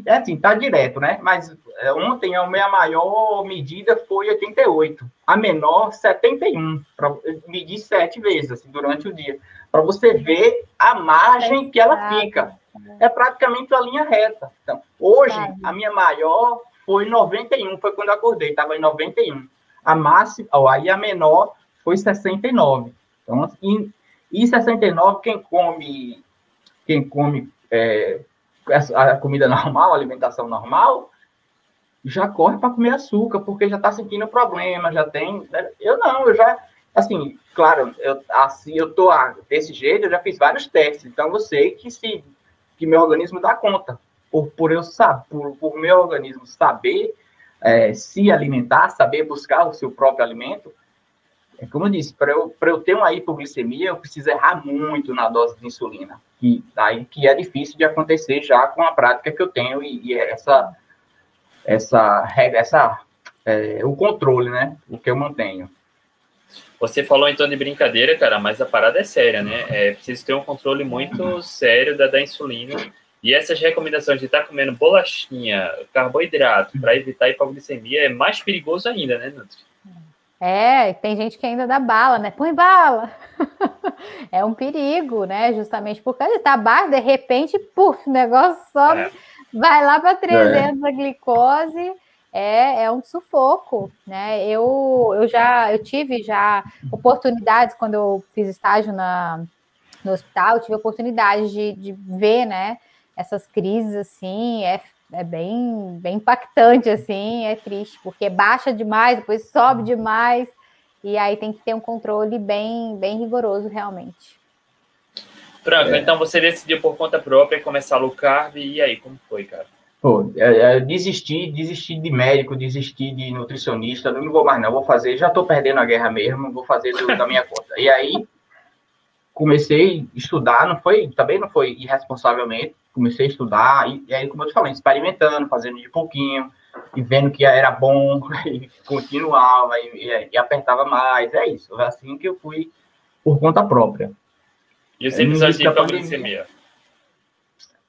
É assim, tá direto, né? Mas é, ontem a minha maior medida foi 88. A menor, 71. Pra, medir sete vezes assim, durante o dia. Para você ver a margem que ela fica. É praticamente a linha reta. Então, hoje, a minha maior foi 91, foi quando eu acordei, estava em 91. A máxima, ó, aí a menor foi 69. Então, assim, e 69, quem come, quem come é, a comida normal, a alimentação normal, já corre para comer açúcar, porque já está sentindo problema, já tem. Né? Eu não, eu já. Assim, claro, eu, assim, eu tô ah, desse jeito, eu já fiz vários testes, então eu sei que se que meu organismo dá conta por, por eu saber, por, por meu organismo saber é, se alimentar, saber buscar o seu próprio alimento, é como eu disse, para eu, eu ter uma hipoglicemia, eu preciso errar muito na dose de insulina. Que, aí, que é difícil de acontecer já com a prática que eu tenho e, e essa, essa regra, essa, é, o controle, né? O que eu mantenho. Você falou então de brincadeira, cara, mas a parada é séria, né? É preciso ter um controle muito sério da, da insulina. E essas recomendações de estar tá comendo bolachinha, carboidrato, para evitar hipoglicemia é mais perigoso ainda, né, Nutri? É, tem gente que ainda dá bala, né? Põe bala. *laughs* é um perigo, né? Justamente porque ele tá baixo, de repente, puf, o negócio sobe, é. vai lá para 300 é. a glicose. É, é um sufoco, né? Eu, eu já eu tive já oportunidades quando eu fiz estágio na, no hospital, tive oportunidade de, de ver, né? Essas crises assim, é é bem, bem impactante, assim, é triste, porque baixa demais, depois sobe demais, e aí tem que ter um controle bem, bem rigoroso, realmente. Franco, é. então você decidiu por conta própria começar low carb, e aí, como foi, cara? Pô, é, é, desisti, desisti de médico, desisti de nutricionista, não vou mais não, vou fazer, já estou perdendo a guerra mesmo, vou fazer do, da minha conta. E aí, comecei a estudar, não foi, também não foi irresponsavelmente, comecei a estudar, e, e, aí, como eu te falei, experimentando, fazendo de pouquinho, e vendo que era bom, *laughs* e continuava, e, e, apertava mais, é isso. É assim que eu fui por conta própria. E os episódios de hipoglicemia?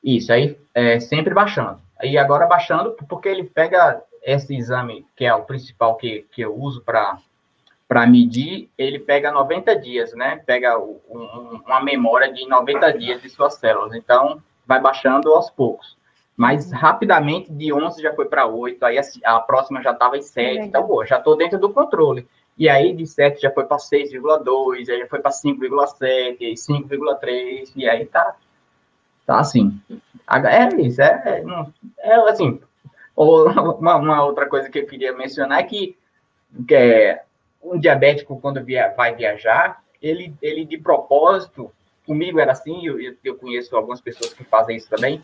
Isso, aí é, sempre baixando. E agora baixando, porque ele pega esse exame, que é o principal que, que eu uso para para medir, ele pega 90 dias, né? Pega um, uma memória de 90 dias de suas células. Então, vai baixando aos poucos. Mas rapidamente, de 11 já foi para 8, aí a, a, próxima já estava em 7, então, pô, já estou dentro do controle. E aí, de 7 já foi para 6,2, aí já foi para 5,7, 5,3, e aí tá, tá assim. É isso, é, é, é assim. *laughs* Uma, uma, outra coisa que eu queria mencionar é que, que é, um diabético, quando via, vai viajar, ele, ele de propósito, comigo era assim, eu, eu conheço algumas pessoas que fazem isso também,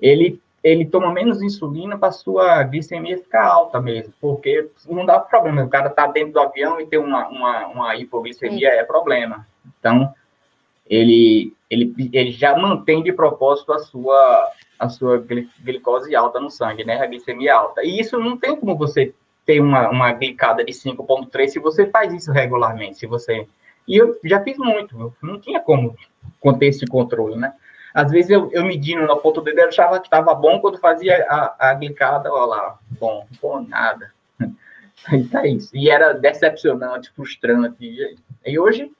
ele, ele toma menos insulina para sua glicemia ficar alta mesmo, porque não dá problema, o cara tá dentro do avião e tem uma, uma, uma hipoglicemia, Sim. é problema. Então, ele, ele, ele já mantém de propósito a sua, a sua glicose alta no sangue, né, a glicemia alta. E isso não tem como você ter uma, uma glicada de 5.3 se você faz isso regularmente, se você... E eu já fiz muito, não tinha como conter esse controle, né? Às vezes eu, eu medindo na ponta do dedo, eu achava que estava bom, quando fazia a, a glicada, olha lá, bom, bom, nada. *laughs* Aí tá isso. E era decepcionante, frustrante. E hoje,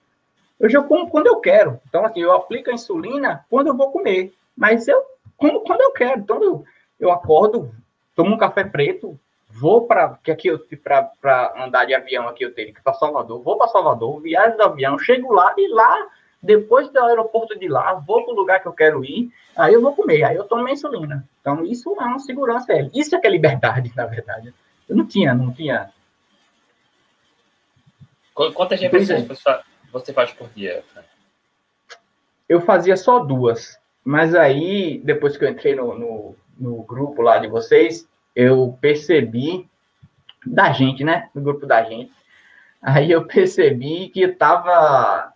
hoje eu como quando eu quero. Então, assim, eu aplico a insulina quando eu vou comer. Mas eu como quando eu quero. Então, eu, eu acordo, tomo um café preto, vou para que aqui eu para andar de avião aqui eu tenho que para Salvador, vou para Salvador, viajo do avião, chego lá e lá depois do aeroporto de lá, vou para o lugar que eu quero ir, aí eu vou comer, aí eu tomo insulina. Então, isso é uma segurança. Isso é que é liberdade, *laughs* na verdade. Eu não tinha, não tinha. Quantas refeições você faz por dia, Eu fazia só duas. Mas aí, depois que eu entrei no, no, no grupo lá de vocês, eu percebi da gente, né? No grupo da gente. Aí eu percebi que estava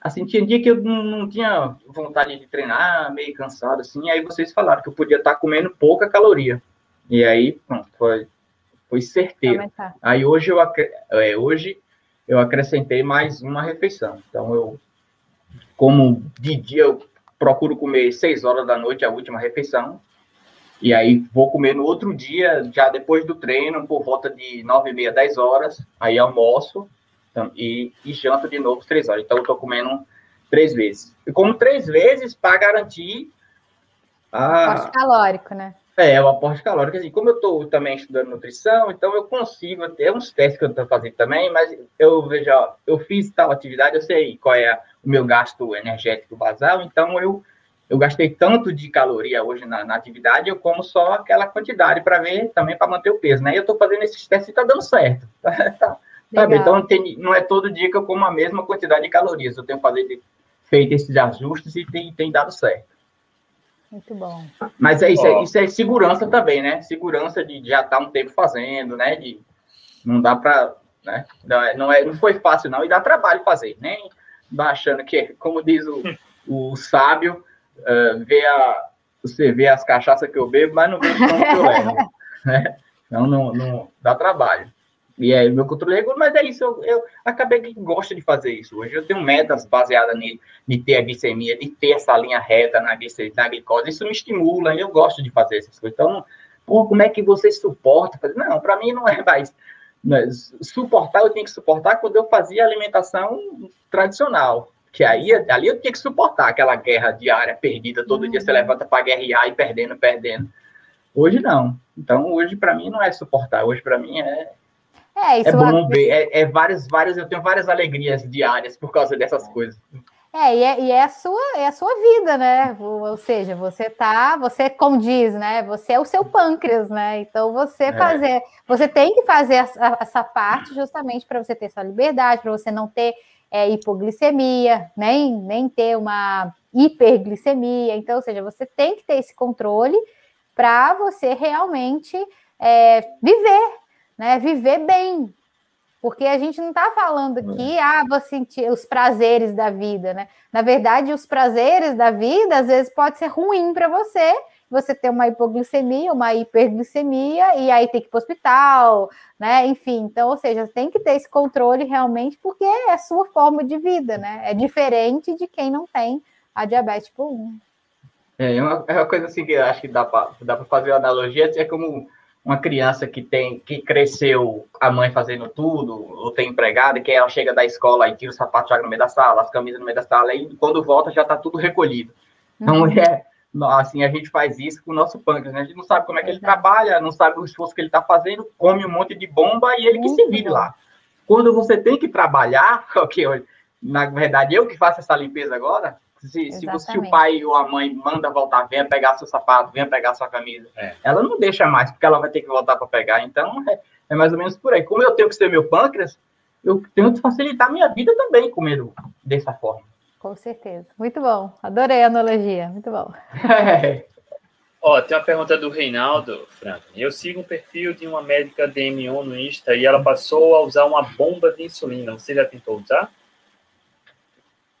Assim, tinha dia que eu não, tinha vontade de treinar, meio cansado, assim, aí vocês falaram que eu podia estar comendo pouca caloria. E aí, pronto, foi, foi certeiro. Aí hoje eu, é, hoje eu acrescentei mais uma refeição. Então, eu, como de dia, eu procuro comer seis horas da noite, a última refeição. E aí vou comer no outro dia, já depois do treino, por volta de nove e meia, dez horas. Aí almoço então, e, e janto de novo três horas. Então, eu estou comendo três vezes. E como três vezes para garantir a... aporte calórico, né? É, o aporte calórico. Assim, como eu estou também estudando nutrição, então eu consigo ter uns testes que eu estou fazendo também, mas eu vejo, ó, eu fiz tal atividade, eu sei qual é o meu gasto energético basal, então eu, eu gastei tanto de caloria hoje na, na atividade, eu como só aquela quantidade para ver também para manter o peso, né? E eu estou fazendo esses testes e está dando certo. *laughs* tá, Sabe? Então, tem, não é todo dia que eu como a mesma quantidade de calorias. Eu tenho fazer, feito esses ajustes e tem, tem dado certo. Muito bom. Mas é isso, é, isso é segurança também, né? Segurança de já estar um tempo fazendo, né? De, não dá para né? Não, é, não, é, não foi fácil, não, e dá trabalho fazer, nem baixando que, como diz o, o sábio, uh, vê a, você vê as cachaças que eu bebo, mas não vê o que eu levo, né? Então, não, não dá trabalho. E é meu controle regular, mas é isso, eu, eu acabei que gosto de fazer isso. Hoje eu tenho metas baseadas nele, de ter a glicemia, de ter essa linha reta na, glicemia, na glicose. Isso me estimula, eu gosto de fazer essas coisas. Então, pô, como é que você suporta? Não, para mim não é mais. Mas suportar, eu tenho que suportar quando eu fazia alimentação tradicional. Que aí ali eu tinha que suportar aquela guerra diária perdida, todo uhum. dia você levanta para guerrear e perdendo, perdendo. Hoje não. Então, hoje para mim não é suportar, hoje para mim é é, isso é bom ver. É, é várias, várias, eu tenho várias alegrias diárias por causa dessas coisas. É, e é, e é, a sua, é a sua vida, né? Ou seja, você tá, você, como diz, né? Você é o seu pâncreas, né? Então você é. fazer, você tem que fazer essa, essa parte justamente para você ter sua liberdade, para você não ter é, hipoglicemia, nem, nem ter uma hiperglicemia. Então, ou seja, você tem que ter esse controle para você realmente é, viver, né? Viver bem. Porque a gente não está falando aqui, é. ah, vou sentir os prazeres da vida, né? Na verdade, os prazeres da vida, às vezes, pode ser ruim para você, você ter uma hipoglicemia, uma hiperglicemia, e aí tem que ir para o hospital, né? Enfim, então, ou seja, tem que ter esse controle realmente, porque é a sua forma de vida, né? É diferente de quem não tem a diabetes tipo 1. É, é uma, é uma coisa assim que eu acho que dá para dá fazer uma analogia, é como uma criança que tem que cresceu a mãe fazendo tudo, ou tem empregada, que ela chega da escola e tira o sapato no meio da sala, as camisas no meio da sala, e quando volta já está tudo recolhido. Então, uhum. é, assim, a gente faz isso com o nosso pâncreas, né? A gente não sabe como é que ele trabalha, não sabe o esforço que ele está fazendo, come um monte de bomba e ele que se vire lá. Quando você tem que trabalhar, *laughs* ok, na verdade, eu que faço essa limpeza agora, se, se, você, o pai ou a mãe manda voltar, venha pegar seu sapato, venha pegar sua camisa, é. ela não deixa mais, porque ela vai ter que voltar para pegar. Então, é, é, mais ou menos por aí. Como eu tenho que ser meu pâncreas, eu tenho que facilitar a minha vida também comendo dessa forma. Com certeza. Muito bom. Adorei a analogia. Muito bom. É. *laughs* Ó, tem uma pergunta do Reinaldo, Franklin. Eu sigo um perfil de uma médica DM1 no Insta e ela passou a usar uma bomba de insulina. Você já tentou usar?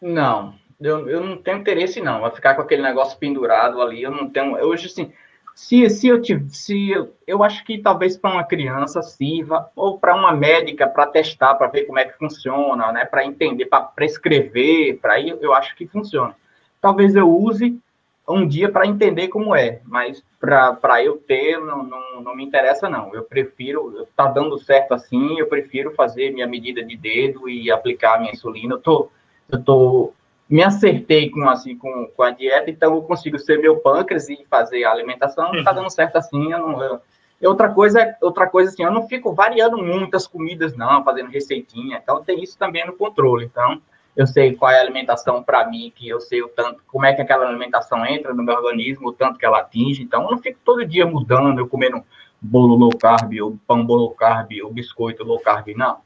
Não, eu, eu não tenho interesse, não. Vai ficar com aquele negócio pendurado ali. Eu não tenho. Hoje, assim, se, se eu tive. Se eu, eu acho que talvez para uma criança sirva, ou para uma médica para testar, para ver como é que funciona, né? Para entender, para prescrever, para aí eu acho que funciona. Talvez eu use um dia para entender como é, mas para eu ter, não, não, não, me interessa, não. Eu prefiro, tá dando certo assim, eu prefiro fazer minha medida de dedo e aplicar minha insulina. Eu tô, eu tô me acertei com assim com, com a dieta, então eu consigo ser meu pâncreas e fazer a alimentação, uhum. tá dando certo assim, eu não, eu, outra coisa, outra coisa assim, eu não fico variando muitas comidas não, fazendo receitinha, então tem isso também no controle, então eu sei qual é a alimentação para mim, que eu sei o tanto, como é que aquela alimentação entra no meu organismo, o tanto que ela atinge, então eu não fico todo dia mudando, eu comendo bolo low carb, ou pão low carb, ou biscoito low carb, não.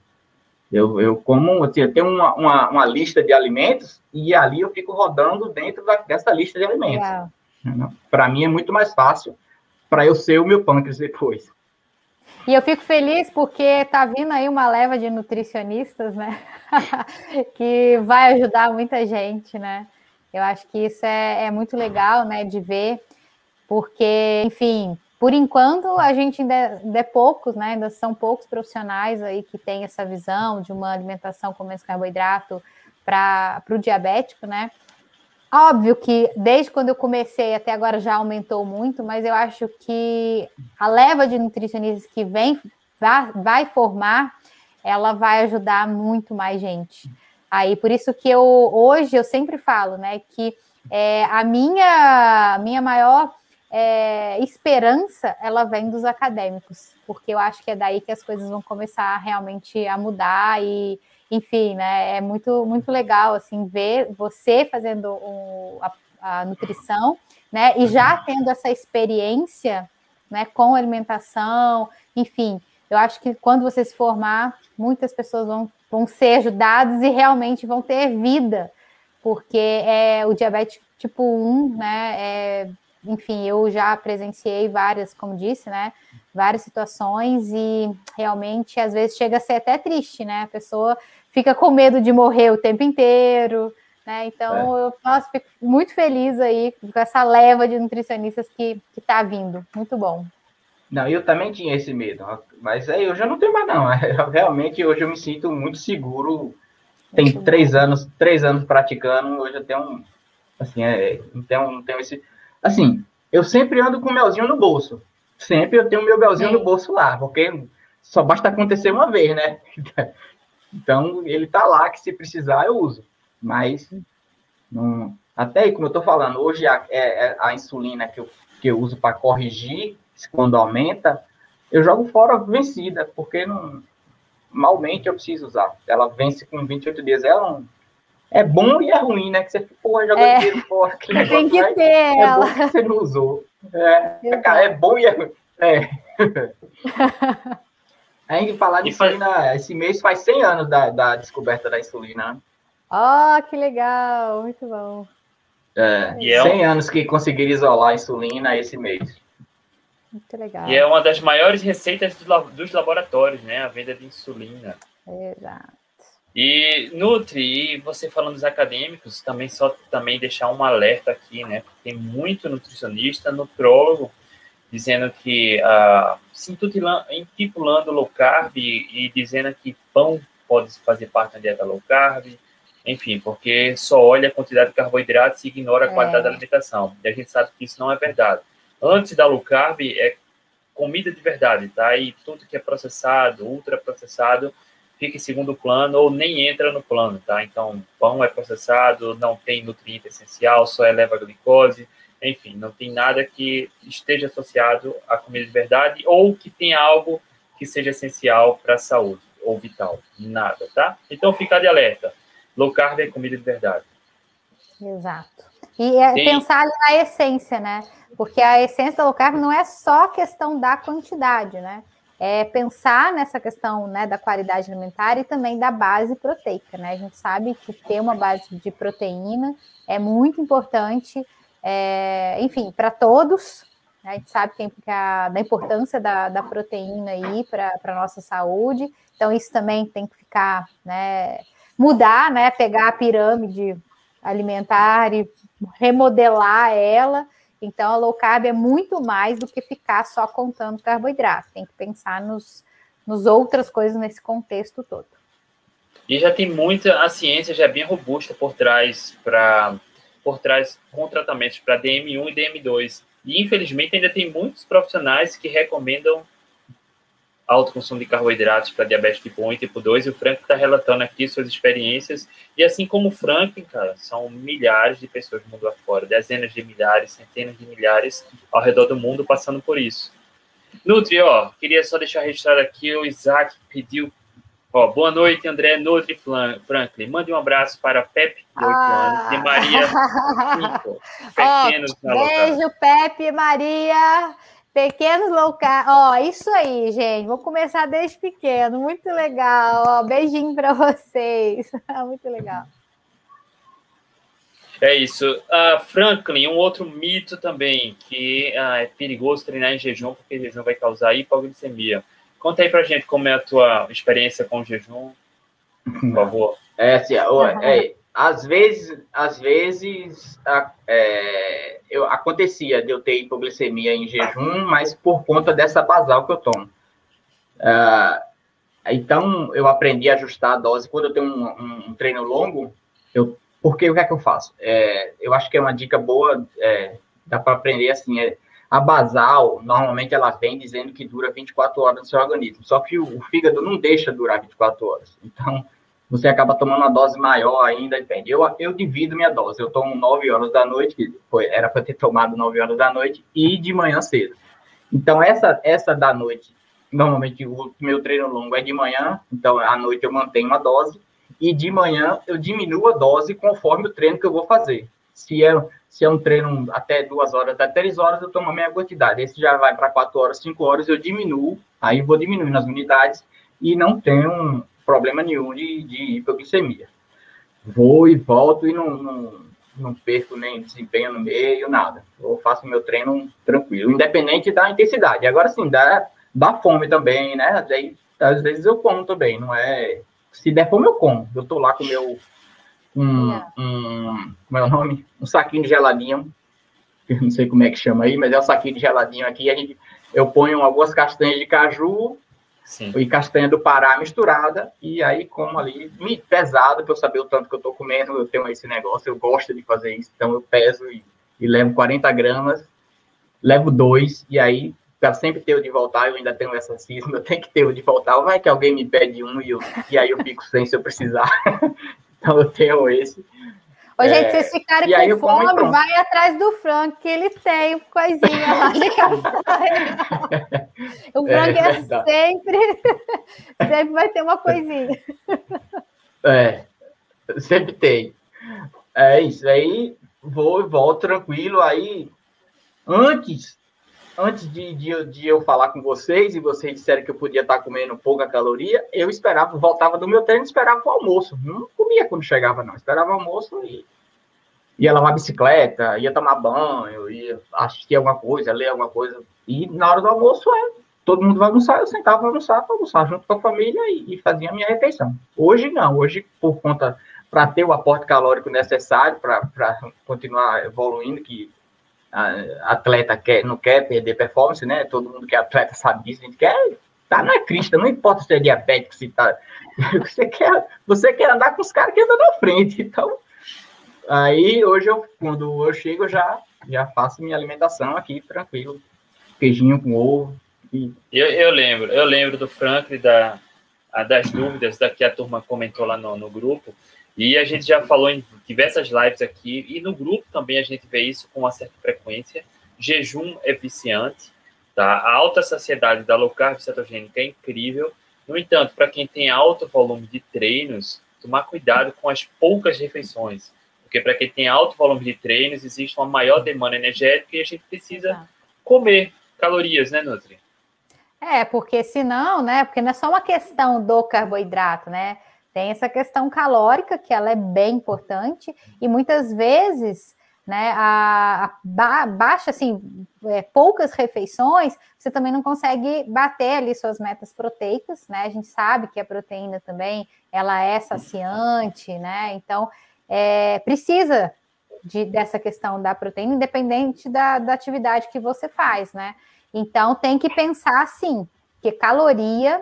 Eu, eu como, assim, eu tenho uma, uma, uma, lista de alimentos e ali eu fico rodando dentro da, dessa lista de alimentos. Para mim é muito mais fácil para eu ser o meu pâncreas depois. E eu fico feliz porque tá vindo aí uma leva de nutricionistas, né? *laughs* que vai ajudar muita gente, né? Eu acho que isso é, é muito legal, né, de ver, porque, enfim, por enquanto, a gente ainda, ainda é poucos, né? Ainda são poucos profissionais aí que têm essa visão de uma alimentação com menos carboidrato para o diabético, né? Óbvio que desde quando eu comecei até agora já aumentou muito, mas eu acho que a leva de nutricionistas que vem vai, vai formar, ela vai ajudar muito mais gente. Aí por isso que eu hoje eu sempre falo, né, que é, a minha minha maior é, esperança ela vem dos acadêmicos, porque eu acho que é daí que as coisas vão começar realmente a mudar e, enfim, né, é muito muito legal assim ver você fazendo o, a, a, nutrição, né, e já tendo essa experiência, né, com alimentação, enfim, eu acho que quando você se formar, muitas pessoas vão, vão ser ajudadas e realmente vão ter vida, porque é o diabetes tipo 1, né, é enfim, eu já presenciei várias, como disse, né? várias situações e realmente às vezes chega a ser até triste, né? A pessoa fica com medo de morrer o tempo inteiro, né? Então é. eu posso fico muito feliz aí com essa leva de nutricionistas que está vindo. Muito bom. Não, eu também tinha esse medo, mas aí eu já não tenho mais não. *laughs* Realmente hoje eu me sinto muito seguro. Tem muito três bom. anos, três anos praticando, hoje eu tenho um, assim, é, então não tenho esse, assim, eu sempre ando com o melzinho no bolso. Sempre eu tenho o meu melzinho no bolso lá, porque só basta acontecer uma vez, né? *laughs* Então ele tá lá que se precisar eu uso. Mas não, até aí, como eu tô falando, hoje a, é, é a insulina que eu, que eu uso para corrigir quando aumenta, eu jogo fora vencida, porque não, malmente eu preciso usar. Ela vence com 28 dias. Ela não, é bom e é ruim, né? Que você porra, joga é, dinheiro fora. *laughs* Tem que ter é ela. Bom que você não usou. É, cara, é bom e é ruim. É. *laughs* A gente falar de insulina, esse mês faz 100 anos da, da descoberta da insulina. Ah, oh, que legal, muito bom. É, e 100 é um... anos que conseguiram isolar a insulina esse mês. Muito legal. E é uma das maiores receitas dos laboratórios, né? A venda de insulina. Exato. E Nutri, e você falando dos acadêmicos, também só também deixar um alerta aqui, né? Tem muito nutricionista, nutrólogo, dizendo que uh, se intitulando low carb e, dizendo que pão pode fazer parte da dieta low carb, enfim, porque só olha a quantidade de carboidratos e ignora a qualidade é. da alimentação. E a gente sabe que isso não é verdade antes da low carb é comida de verdade, tá? E tudo que é processado, ultra processado, fica em segundo plano ou nem entra no plano, tá? Então, pão é processado, não tem nutriente essencial, só eleva a glicose, enfim, não tem nada que esteja associado à comida de verdade ou que tenha algo que seja essencial para a saúde ou vital, nada, tá? Então, fica de alerta. Low carb é comida de verdade. Exato. E é pensar ali na essência, né? Porque a essência da low carb não é só questão da quantidade, né? É pensar nessa questão né, da qualidade alimentar e também da base proteica, né? A gente sabe que ter uma base de proteína é muito importante, é, enfim, para todos. Né? A gente sabe que a, da importância da, da proteína aí para a nossa saúde. Então, isso também tem que ficar, né? Mudar, né? Pegar a pirâmide alimentar e remodelar ela então, a low carb é muito mais do que ficar só contando carboidrato. Tem que pensar nos, nos outras coisas nesse contexto todo. E já tem muita, a ciência já é bem robusta por trás para por trás com tratamentos para DM1 e DM2. E infelizmente ainda tem muitos profissionais que recomendam alto consumo de carboidratos para diabetes tipo 1 e tipo 2, e o Frank está relatando aqui suas experiências, e assim como o Frank, cara, são milhares de pessoas do mundo afora, dezenas de milhares, centenas de milhares ao redor do mundo passando por isso. Nutri, ó, queria só deixar registrado aqui, o Isaac pediu, ó, boa noite, André Nutri Franklin, mande um abraço para Pepe, de 8 ah. anos, e Maria, 5, pequenos na Beijo, Pepe, Maria, Pequenos low carb. Ó, isso aí, gente. Vou começar desde pequeno. Muito legal. Ó, beijinho para vocês. *laughs* Muito legal. É isso. Uh, Franklin, um outro mito também, que uh, é perigoso treinar em jejum, porque jejum vai causar hipoglicemia. Conta aí pra gente como é a tua experiência com o jejum, por *laughs* favor. É, assim, é, às vezes, às vezes é, eu, acontecia de eu ter hipoglicemia em jejum, mas por conta dessa basal que eu tomo. Uh, então, eu aprendi a ajustar a dose. Quando eu tenho um, um, um treino longo, eu, porque o que é que eu faço? É, eu acho que é uma dica boa, é, dá para aprender assim, é, a basal, normalmente ela vem dizendo que dura 24 horas no seu organismo, só que o, o fígado não deixa durar 24 horas. Então, você acaba tomando uma dose maior ainda, depende. Eu, eu divido minha dose, eu tomo 9 horas da noite, que foi, era para ter tomado 9 horas da noite, e de manhã cedo. Então, essa, essa da noite, normalmente o meu treino longo é de manhã, então à noite eu mantenho uma dose, e de manhã eu diminuo a dose conforme o treino que eu vou fazer. Se é, se é um treino até duas horas, até três horas, eu tomo a minha quantidade. Esse já vai para quatro horas, cinco horas, eu diminuo, aí vou diminuindo as unidades, e não tenho problema nenhum de, de hipoglicemia. Vou e volto e não, não, não perco nem desempenho no meio, nada. Eu faço meu treino tranquilo, independente da intensidade. Agora sim, dá, dá fome também, né? Daí, às vezes eu como também, não é. Se der fome, eu como. Eu tô lá com meu. Um, é. um, como é o nome? Um saquinho de geladinho. Eu não sei como é que chama aí, mas é um saquinho de geladinho aqui. A gente, eu ponho algumas castanhas de caju Sim. e castanha do Pará misturada, e aí como ali, pesado, para eu saber o tanto que eu tô comendo, eu tenho esse negócio, eu gosto de fazer isso, então eu peso e, e levo 40 gramas, levo dois, e aí para sempre ter o de voltar, eu ainda tenho essa cisma, eu tenho que ter o de voltar, vai que alguém me pede um e, eu, e aí eu fico sem se eu precisar. *laughs* então eu tenho esse. Ô, é, gente, vocês ficarem com fome, vai atrás do Frank, que ele tem coisinha lá de *laughs* café. o Frank é, é sempre, *laughs* sempre vai ter uma coisinha. É, sempre tem. É isso, aí vou e volto tranquilo, aí antes antes de, de, de, eu falar com vocês e vocês disseram que eu podia estar comendo pouca caloria, eu esperava, voltava do meu treino e esperava o almoço. Não comia quando chegava, não. Esperava o almoço e ia lavar bicicleta, ia tomar banho, ia assistir alguma coisa, ler alguma coisa. E na hora do almoço, é, todo mundo vai almoçar, eu sentava almoçar, para almoçar junto com a família e, e fazia a minha refeição. Hoje não, hoje por conta para ter o aporte calórico necessário para continuar evoluindo, que atleta quer, não quer perder performance, né? Todo mundo que é atleta sabe disso, a gente quer tá na crista, não importa se é diabético, se tá. *laughs* Você quer, você quer andar com os caras que andam na frente. Então, aí hoje eu, quando eu chego, já, já faço minha alimentação aqui, tranquilo. Queijinho com ovo. E... Eu, eu lembro, eu lembro do Franklin da, das dúvidas da que a turma comentou lá no, no grupo. E a gente já falou em diversas lives aqui, e no grupo também a gente vê isso com uma certa frequência. Jejum eficiente, tá? A alta saciedade da low carb cetogênica é incrível. No entanto, para quem tem alto volume de treinos, tomar cuidado com as poucas refeições. Porque para quem tem alto volume de treinos, existe uma maior demanda energética e a gente precisa comer calorias, né, Nutri? É, porque senão, né? Porque não é só uma questão do carboidrato, né? Tem essa questão calórica, que ela é bem importante, e muitas vezes, né, a, a ba, baixa, assim, é, poucas refeições, você também não consegue bater ali suas metas proteicas, né? A gente sabe que a proteína também, ela é saciante, né? Então, é, precisa de, dessa questão da proteína, independente da, da atividade que você faz, né? Então, tem que pensar assim, que caloria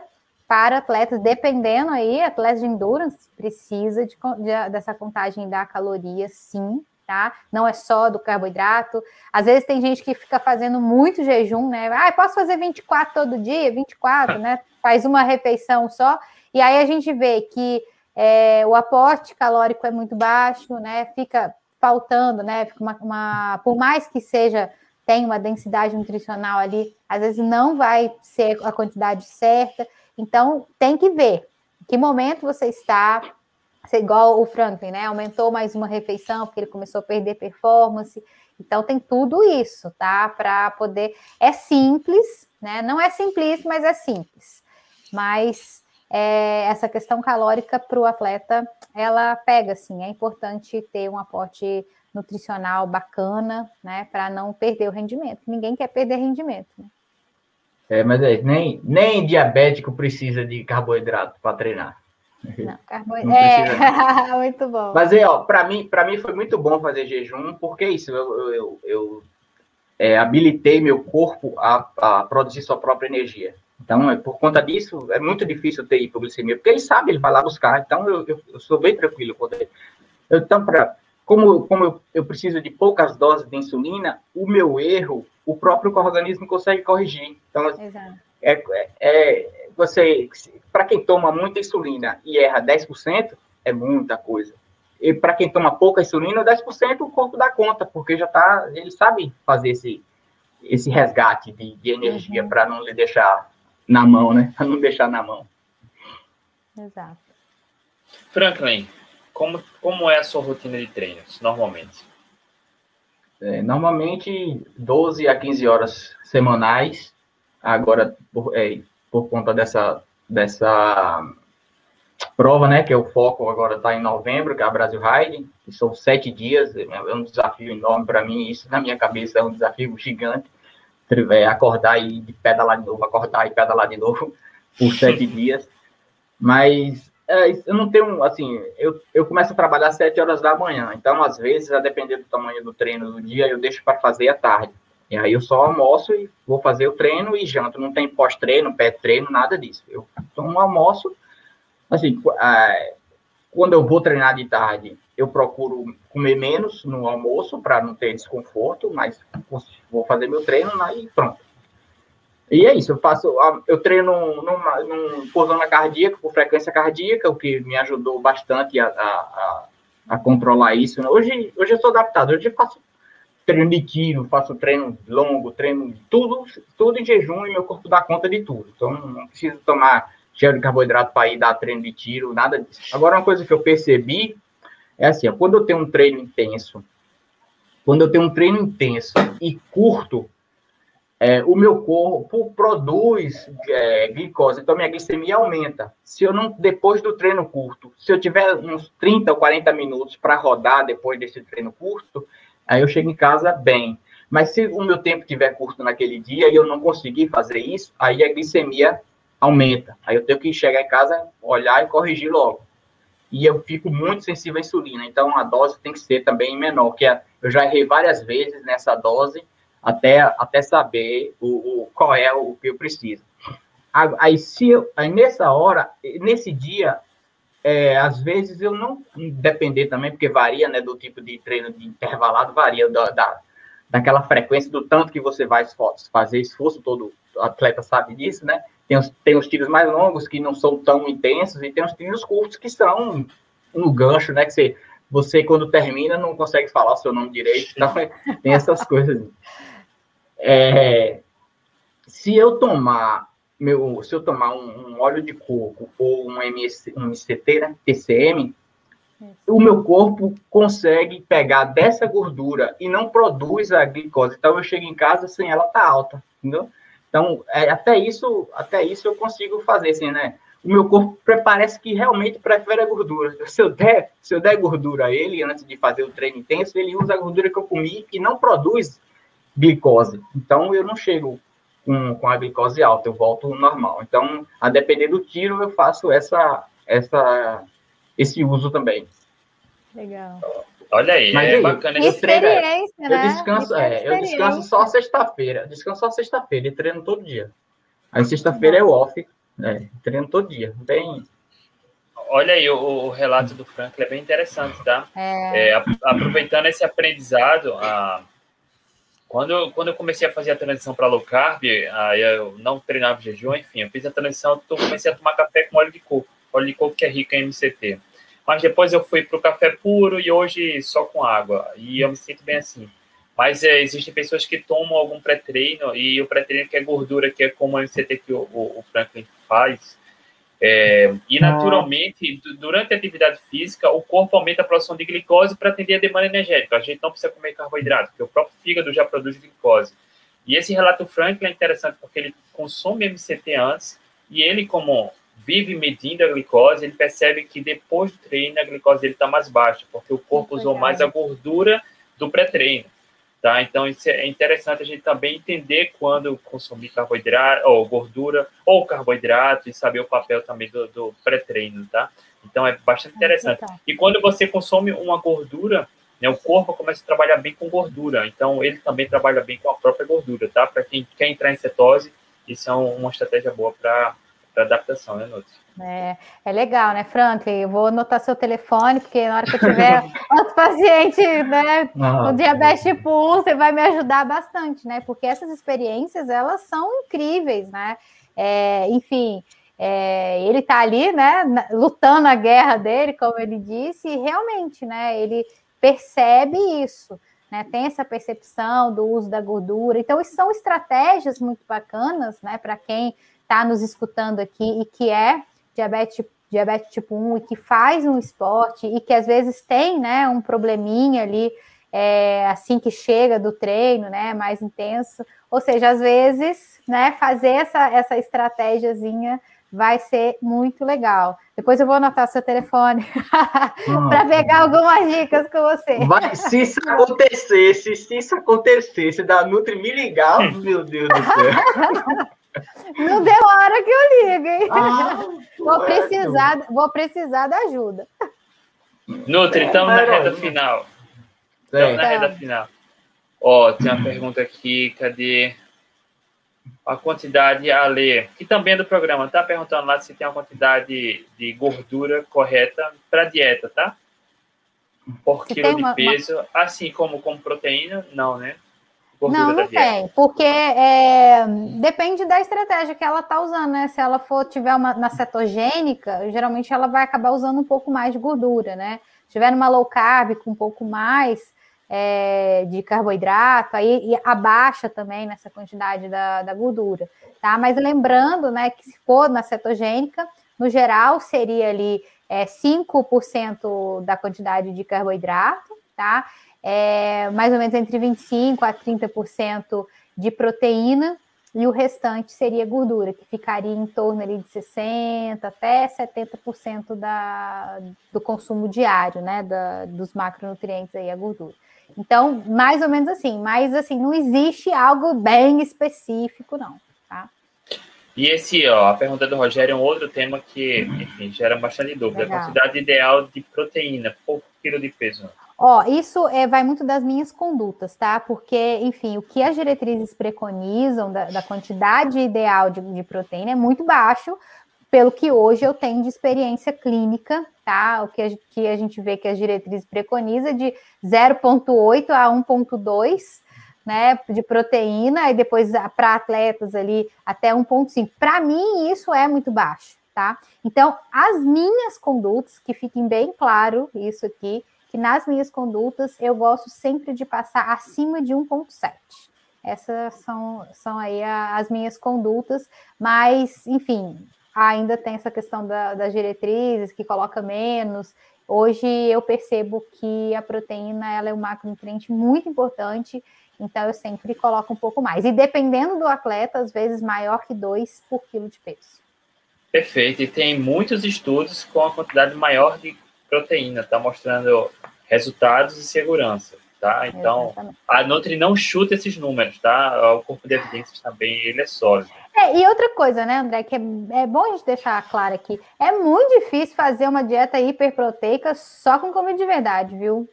para atletas, dependendo aí, atletas de endurance, precisa de, de, dessa contagem da caloria, sim, tá? Não é só do carboidrato. Às vezes tem gente que fica fazendo muito jejum, né? Ah, posso fazer 24 todo dia? 24, *laughs* né? Faz uma refeição só. E aí a gente vê que é, o aporte calórico é muito baixo, né? Fica faltando, né? Fica uma, uma, por mais que seja tem uma densidade nutricional ali, às vezes não vai ser a quantidade certa. Então, tem que ver que momento você está. Você, igual o Franklin, né? Aumentou mais uma refeição porque ele começou a perder performance. Então, tem tudo isso, tá? Para poder. É simples, né? Não é simples, mas é simples. Mas é, essa questão calórica para o atleta, ela pega, assim. É importante ter um aporte nutricional bacana, né? Para não perder o rendimento. Ninguém quer perder rendimento, né? É, mas é, nem, nem diabético precisa de carboidrato para treinar. Não, carboidrato. É, *laughs* muito bom. Mas é, ó, para mim, para mim foi muito bom fazer jejum, porque isso, eu, eu, eu é, habilitei meu corpo a, a, produzir sua própria energia. Então, é, por conta disso, é muito difícil ter hipoglicemia, porque ele sabe, ele vai lá buscar. Então, eu, eu, eu sou bem tranquilo com ele. Então, para como, como eu, eu, preciso de poucas doses de insulina, o meu erro, o próprio organismo consegue corrigir. Então, é, é, é, você, para quem toma muita insulina e erra 10%, é muita coisa. E para quem toma pouca insulina, 10% o corpo dá conta, porque já tá, ele sabe fazer esse, esse resgate de, de energia uhum. para não lhe deixar na mão, né? Para não deixar na mão. Exato. Franklin, como, como é a sua rotina de treinos, normalmente? É, normalmente 12 a 15 horas semanais. Agora, por, é, por conta dessa, dessa prova, né, que é o foco agora está em novembro, que é a Brasil Ride, que são sete dias, é um desafio enorme para mim, isso na minha cabeça é um desafio gigante. é, acordar e pedalar de novo, acordar e pedalar de novo *laughs* por sete *laughs* dias. Mas é, eu não tenho, assim, eu, eu começo a trabalhar às sete horas da manhã, então às vezes, a depender do tamanho do treino do dia, eu deixo para fazer à tarde. E aí eu só almoço e vou fazer o treino e janto. Não tem pós-treino, pré-treino, nada disso. Eu tomo almoço, assim, é, quando eu vou treinar de tarde, eu procuro comer menos no almoço para não ter desconforto, mas vou fazer meu treino né, e pronto. E é isso, eu faço, eu treino numa, num, por zona cardíaca, por frequência cardíaca, o que me ajudou bastante a, a, a controlar isso. Né? Hoje, hoje eu sou adaptado, hoje eu faço treino de tiro, faço treino longo, treino tudo, tudo em jejum e meu corpo dá conta de tudo. Então não preciso tomar cheio de carboidrato para ir dar treino de tiro, nada disso. Agora, uma coisa que eu percebi é assim, ó, quando eu tenho um treino intenso, quando eu tenho um treino intenso e curto, é, o meu corpo produz é, glicose, então minha glicemia aumenta. Se eu não, depois do treino curto, se eu tiver uns 30 ou 40 minutos para rodar depois desse treino curto, aí eu chego em casa bem. Mas se o meu tempo tiver curto naquele dia e eu não conseguir fazer isso, aí a glicemia aumenta. Aí eu tenho que chegar em casa, olhar e corrigir logo. E eu fico muito sensível à insulina, então a dose tem que ser também menor, que é, eu já errei várias vezes nessa dose até, até saber o, o, qual é o que eu preciso. Aí, se eu, aí nessa hora, nesse dia, é, às vezes eu não depender também, porque varia, né, do tipo de treino de intervalado, varia da, da, daquela frequência, do tanto que você vai fazer esforço, todo atleta sabe disso, né? Tem os, tem os tiros mais longos que não são tão intensos, e tem os tiros curtos que são no gancho, né? Que você, você quando termina, não consegue falar o seu nome direito, então *laughs* tem essas coisas. É, se eu tomar meu, se eu tomar um, um óleo de coco ou um, MS, um MCT, né, TCM, o meu corpo consegue pegar dessa gordura e não produz a glicose. Então eu chego em casa sem ela tá alta, entendeu? Então é, até isso, até isso eu consigo fazer, assim, né? O meu corpo parece que realmente prefere a gordura. *laughs* Se eu der, se eu der gordura a ele antes de fazer o treino intenso, ele usa a gordura que eu comi e não produz glicose. Então, eu não chego com, com a glicose alta, eu volto normal. Então, a depender do tiro, eu faço essa, essa, esse uso também. Legal. Olha aí, Mas, é aí, bacana esse treino. Né? Eu descanso, é, eu descanso só sexta-feira. Descanso só sexta-feira e treino todo dia. Aí sexta-feira é o off, né? Treino todo dia. Bem. Olha aí, o, o relato do Franklin é bem interessante, tá? É... É, aproveitando esse aprendizado, a, quando eu, quando eu comecei a fazer a transição para low carb, aí eu não treinava jejum, enfim, eu fiz a transição, então comecei a tomar café com óleo de coco, óleo de coco que é rico em MCT. Mas depois eu fui para o café puro e hoje só com água, e eu me sinto bem assim. Mas é, existem pessoas que tomam algum pré-treino, e o pré-treino que é gordura, que é como o MCT que o, o, o Franklin faz, é, e naturalmente, durante a atividade física, o corpo aumenta a produção de glicose para atender a demanda energética. A gente não precisa comer carboidrato, porque o próprio fígado já produz glicose. E esse relato Franklin é interessante porque ele consome MCT antes e ele, como vive medindo a glicose, ele percebe que depois do treino a glicose dele está mais baixa, porque o corpo usou mais a gordura do pré-treino. Tá? Então, isso é interessante a gente também entender quando consumir carboidrato, ou gordura, ou carboidrato, e saber o papel também do, do pré-treino, tá? Então, é bastante interessante. E quando você consome uma gordura, né, o corpo começa a trabalhar bem com gordura. Então, ele também trabalha bem com a própria gordura, tá? Para quem quer entrar em cetose, isso é uma estratégia boa para adaptação, né, Nuts? É, é legal, né, Franklin? Eu vou anotar seu telefone, porque na hora que eu tiver *laughs* outro paciente né, ah, com diabetes tipo 1, você vai me ajudar bastante, né? Porque essas experiências, elas são incríveis, né? É, enfim, é, ele está ali, né, lutando a guerra dele, como ele disse, e realmente, né, ele percebe isso, né, tem essa percepção do uso da gordura. Então, são estratégias muito bacanas, né, para quem está nos escutando aqui e que é diabetes, diabetes tipo 1 e que faz um esporte e que às vezes tem né, um probleminha ali é, assim que chega do treino, né, mais intenso. Ou seja, às vezes, né, fazer essa, essa estratégiazinha vai ser muito legal. Depois eu vou anotar seu telefone *laughs* para pegar algumas dicas com você. Vai, se isso acontecesse, se isso acontecesse, da Nutri me ligar, meu Deus do céu. *laughs* Não deu hora que eu ligo, hein? Ah, vou, precisar, vou precisar da ajuda. Nutri, estamos na reta final. Estamos na reta final. Ó, oh, tem uma pergunta aqui, cadê? A quantidade a ler, que também é do programa, tá perguntando lá se tem uma quantidade de gordura correta para dieta, tá? Por quilo de uma, peso, uma... assim como com proteína, não, né? Não, não tem, porque é, depende da estratégia que ela está usando, né? Se ela for tiver uma na cetogênica, geralmente ela vai acabar usando um pouco mais de gordura, né? Se tiver numa low carb com um pouco mais, é, de carboidrato, aí abaixa também nessa quantidade da, da gordura, tá? Mas lembrando, né, que se for na cetogênica, no geral seria ali é, 5% da quantidade de carboidrato, tá? É, mais ou menos entre 25% a 30% de proteína, e o restante seria gordura, que ficaria em torno ali de 60% até 70% da, do consumo diário, né, da, dos macronutrientes aí, a gordura. Então, mais ou menos assim, mas assim, não existe algo bem específico, não, tá? E esse, ó, a pergunta do Rogério é um outro tema que, enfim, gera bastante dúvida. Legal. A quantidade ideal de proteína por quilo de peso. Ó, isso é, vai muito das minhas condutas, tá? Porque, enfim, o que as diretrizes preconizam da, da quantidade ideal de, de proteína é muito baixo, pelo que hoje eu tenho de experiência clínica, tá? O que a, que a gente vê que as diretrizes preconiza de 0,8 a 1,2 né, de proteína, e depois para atletas ali até 1,5. Para mim, isso é muito baixo, tá? Então, as minhas condutas, que fiquem bem claro isso aqui, que nas minhas condutas eu gosto sempre de passar acima de 1,7. Essas são, são aí as minhas condutas, mas, enfim, ainda tem essa questão da, das diretrizes, que coloca menos. Hoje eu percebo que a proteína ela é um macronutriente muito importante, então eu sempre coloco um pouco mais. E dependendo do atleta, às vezes maior que 2 por quilo de peso. Perfeito, e tem muitos estudos com a quantidade maior de proteína, está mostrando resultados e segurança, tá? Então, a Nutri não chuta esses números, tá? O corpo de evidências também, ele é sólido. É, e outra coisa, né, André, que é, é bom a gente deixar claro aqui, é muito difícil fazer uma dieta hiperproteica só com comida de verdade, viu?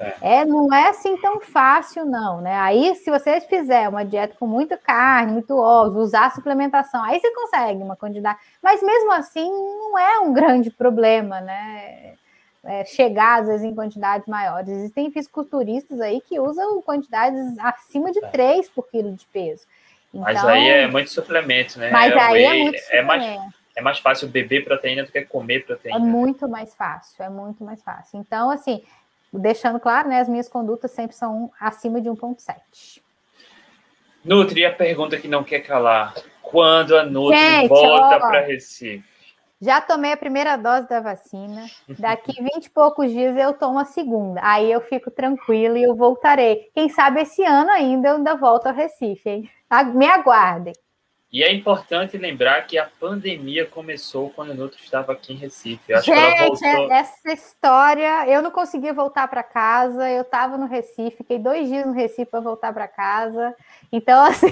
É. é. não é assim tão fácil, não, né? Aí, se você fizer uma dieta com muita carne, muito ovo, usar suplementação, aí você consegue uma quantidade. Mas mesmo assim, não é um grande problema, né? É, chegar, às vezes, em quantidades maiores. Existem fisiculturistas aí que usam quantidades acima de 3 é. por quilo de peso. Então, mas aí é muito suplemento, né? Mas é, aí é muito é mais, é mais fácil beber proteína do que comer proteína. É muito mais fácil, é muito mais fácil. Então, assim, deixando claro, né? As minhas condutas sempre são acima de 1,7. Nutri, a pergunta que não quer calar. Quando a Nutri Gente, volta para Recife? Já tomei a primeira dose da vacina. Daqui *laughs* 20 e poucos dias eu tomo a segunda. Aí eu fico tranquila e eu voltarei. Quem sabe esse ano ainda eu ainda volto ao Recife, hein? Me aguardem. E é importante lembrar que a pandemia começou quando o Nutri estava aqui em Recife. Acho Gente, voltou... essa história, eu não conseguia voltar para casa, eu estava no Recife, fiquei dois dias no Recife para voltar para casa. Então, *laughs* assim,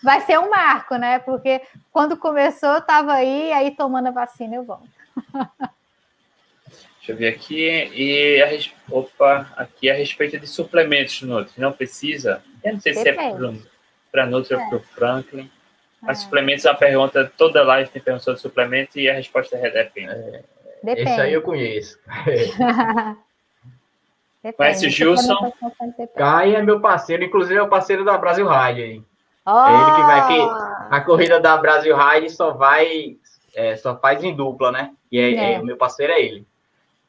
vai ser um marco, né? Porque quando começou, eu estava aí, aí tomando a vacina eu volto. Deixa eu ver aqui. E a, opa, aqui a respeito de suplementos, Nutri, não precisa? Eu não sei Depende. se é para Nutri é. ou para o Franklin. Mas é. suplementos é uma pergunta, toda live tem pergunta sobre suplemento e a resposta é depende. É, depende. Esse aí eu conheço. *laughs* Conhece o Gilson? Caio é meu parceiro, inclusive é o parceiro da Brasil Ride aí. Oh! É ele que vai aqui. A corrida da Brasil Ride só vai, é, só faz em dupla, né? E é, é. é o meu parceiro é ele.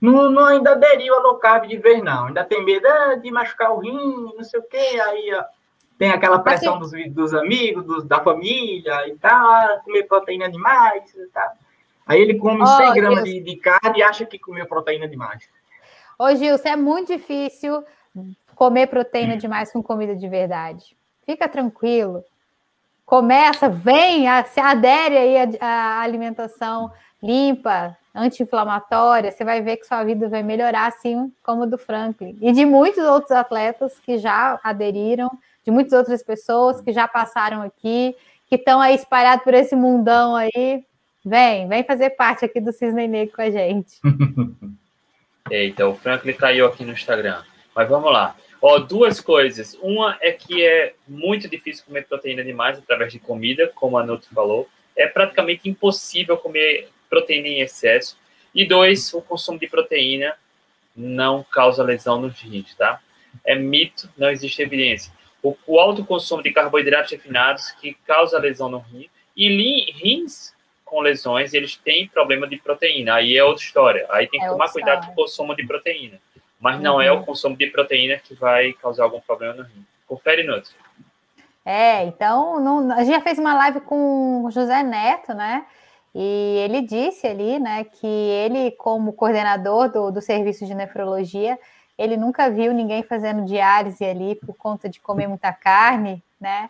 Não, não ainda aderiu a low carb de vez, não. Ainda tem medo ah, de machucar o rim, não sei o quê. Aí, ó, tem aquela pressão dos, dos amigos, dos, da família e tal, comer proteína demais e tal. Aí ele come oh, 100 gramas de, de, carne e acha que comeu proteína demais. Ô, Gilson, é muito difícil comer proteína demais com comida de verdade. Fica tranquilo. começa, vem, se adere aí à alimentação limpa, anti-inflamatória, você vai ver que sua vida vai melhorar, assim como do Franklin. E de muitos outros atletas que já aderiram, de muitas outras pessoas que já passaram aqui, que estão aí espalhados por esse mundão aí. Vem, vem fazer parte aqui do Cisne Negro com a gente. *laughs* Eita, o Franklin caiu aqui no Instagram. Mas vamos lá. Ó, duas coisas. Uma é que é muito difícil comer proteína demais através de comida, como a Nuto falou. É praticamente impossível comer proteína em excesso. E dois, o consumo de proteína não causa lesão nos rins, tá? É mito, não existe evidência. O, o alto consumo de carboidratos refinados que causa lesão no rim. E rins com lesões, eles têm problema de proteína. Aí é outra história. Aí tem que é tomar cuidado com o consumo de proteína. Mas uhum. não é o uhum. consumo de proteína que vai causar algum problema no rim. Confere, Nutri. É, então, não, a gente já fez uma live com o José Neto, né? E ele disse ali, né, que ele, como coordenador do, do serviço de nefrologia, ele nunca viu ninguém fazendo diálise ali por conta de comer muita carne, né?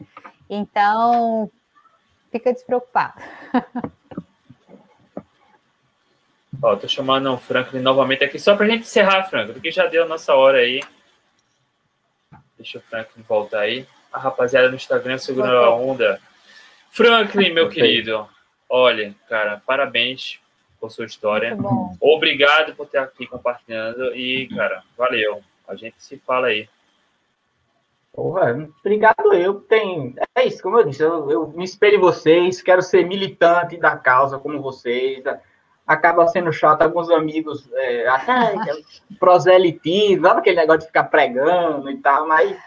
Então, fica despreocupado. *laughs* Ó, tô chamando o Franklin novamente aqui, só pra gente encerrar, Franklin, porque já deu a nossa hora aí. Deixa o Franklin voltar aí. A rapaziada no Instagram segurando a onda. Franklin, meu okay. querido, olha, cara, parabéns por sua história. Obrigado por estar aqui compartilhando e, cara, valeu. A gente se fala aí. Porra, obrigado eu. Tem, é isso, como eu disse, eu, eu me espelho em vocês, quero ser militante da causa como vocês. Acaba sendo chato, alguns amigos é, até *laughs* proselitismo, sabe aquele negócio de ficar pregando e tal, mas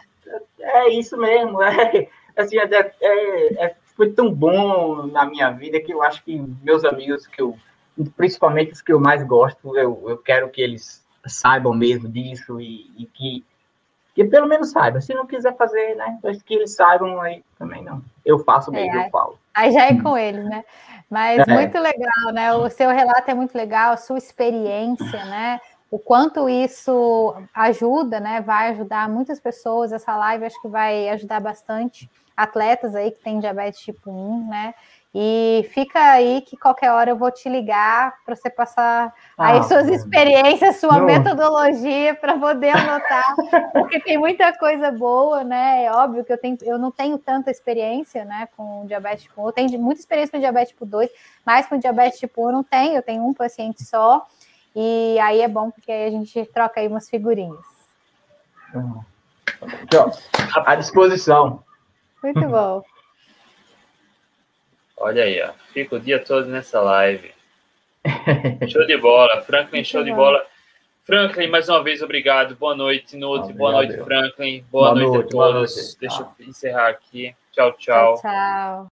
é isso mesmo. É, *laughs* assim, é, é, é, foi tão bom na minha vida que eu acho que meus amigos que eu principalmente os que eu mais gosto, eu, eu quero que eles saibam mesmo disso e, e que, que pelo menos saibam. Se não quiser fazer, né? Mas que eles saibam aí também não. Eu faço mesmo, é, eu falo. Aí já é com eles, né? Mas é. muito legal, né? O seu relato é muito legal, a sua experiência, né? O quanto isso ajuda, né? Vai ajudar muitas pessoas. Essa live acho que vai ajudar bastante atletas aí que têm diabetes tipo 1, né? E fica aí que qualquer hora eu vou te ligar para você passar ah, aí suas experiências, sua não. metodologia para poder anotar, *laughs* porque tem muita coisa boa, né? É óbvio que eu, tenho, eu não tenho tanta experiência né, com diabetes tipo 1, eu tenho muita experiência com diabetes tipo 2, mas com diabetes tipo 1 eu não tenho, eu tenho um paciente só, e aí é bom porque aí a gente troca aí umas figurinhas. Aqui, ó, à disposição. Muito bom. *laughs* Olha aí, ó. Fica o dia todo nessa live. *laughs* show de bola. Franklin, show de bola. Franklin, mais uma vez, obrigado. Boa noite, Nuti. Boa noite, Franklin. Boa, boa noite, noite, a todos. Noite. Deixa eu encerrar aqui. Tchau, tchau. Tchau, tchau.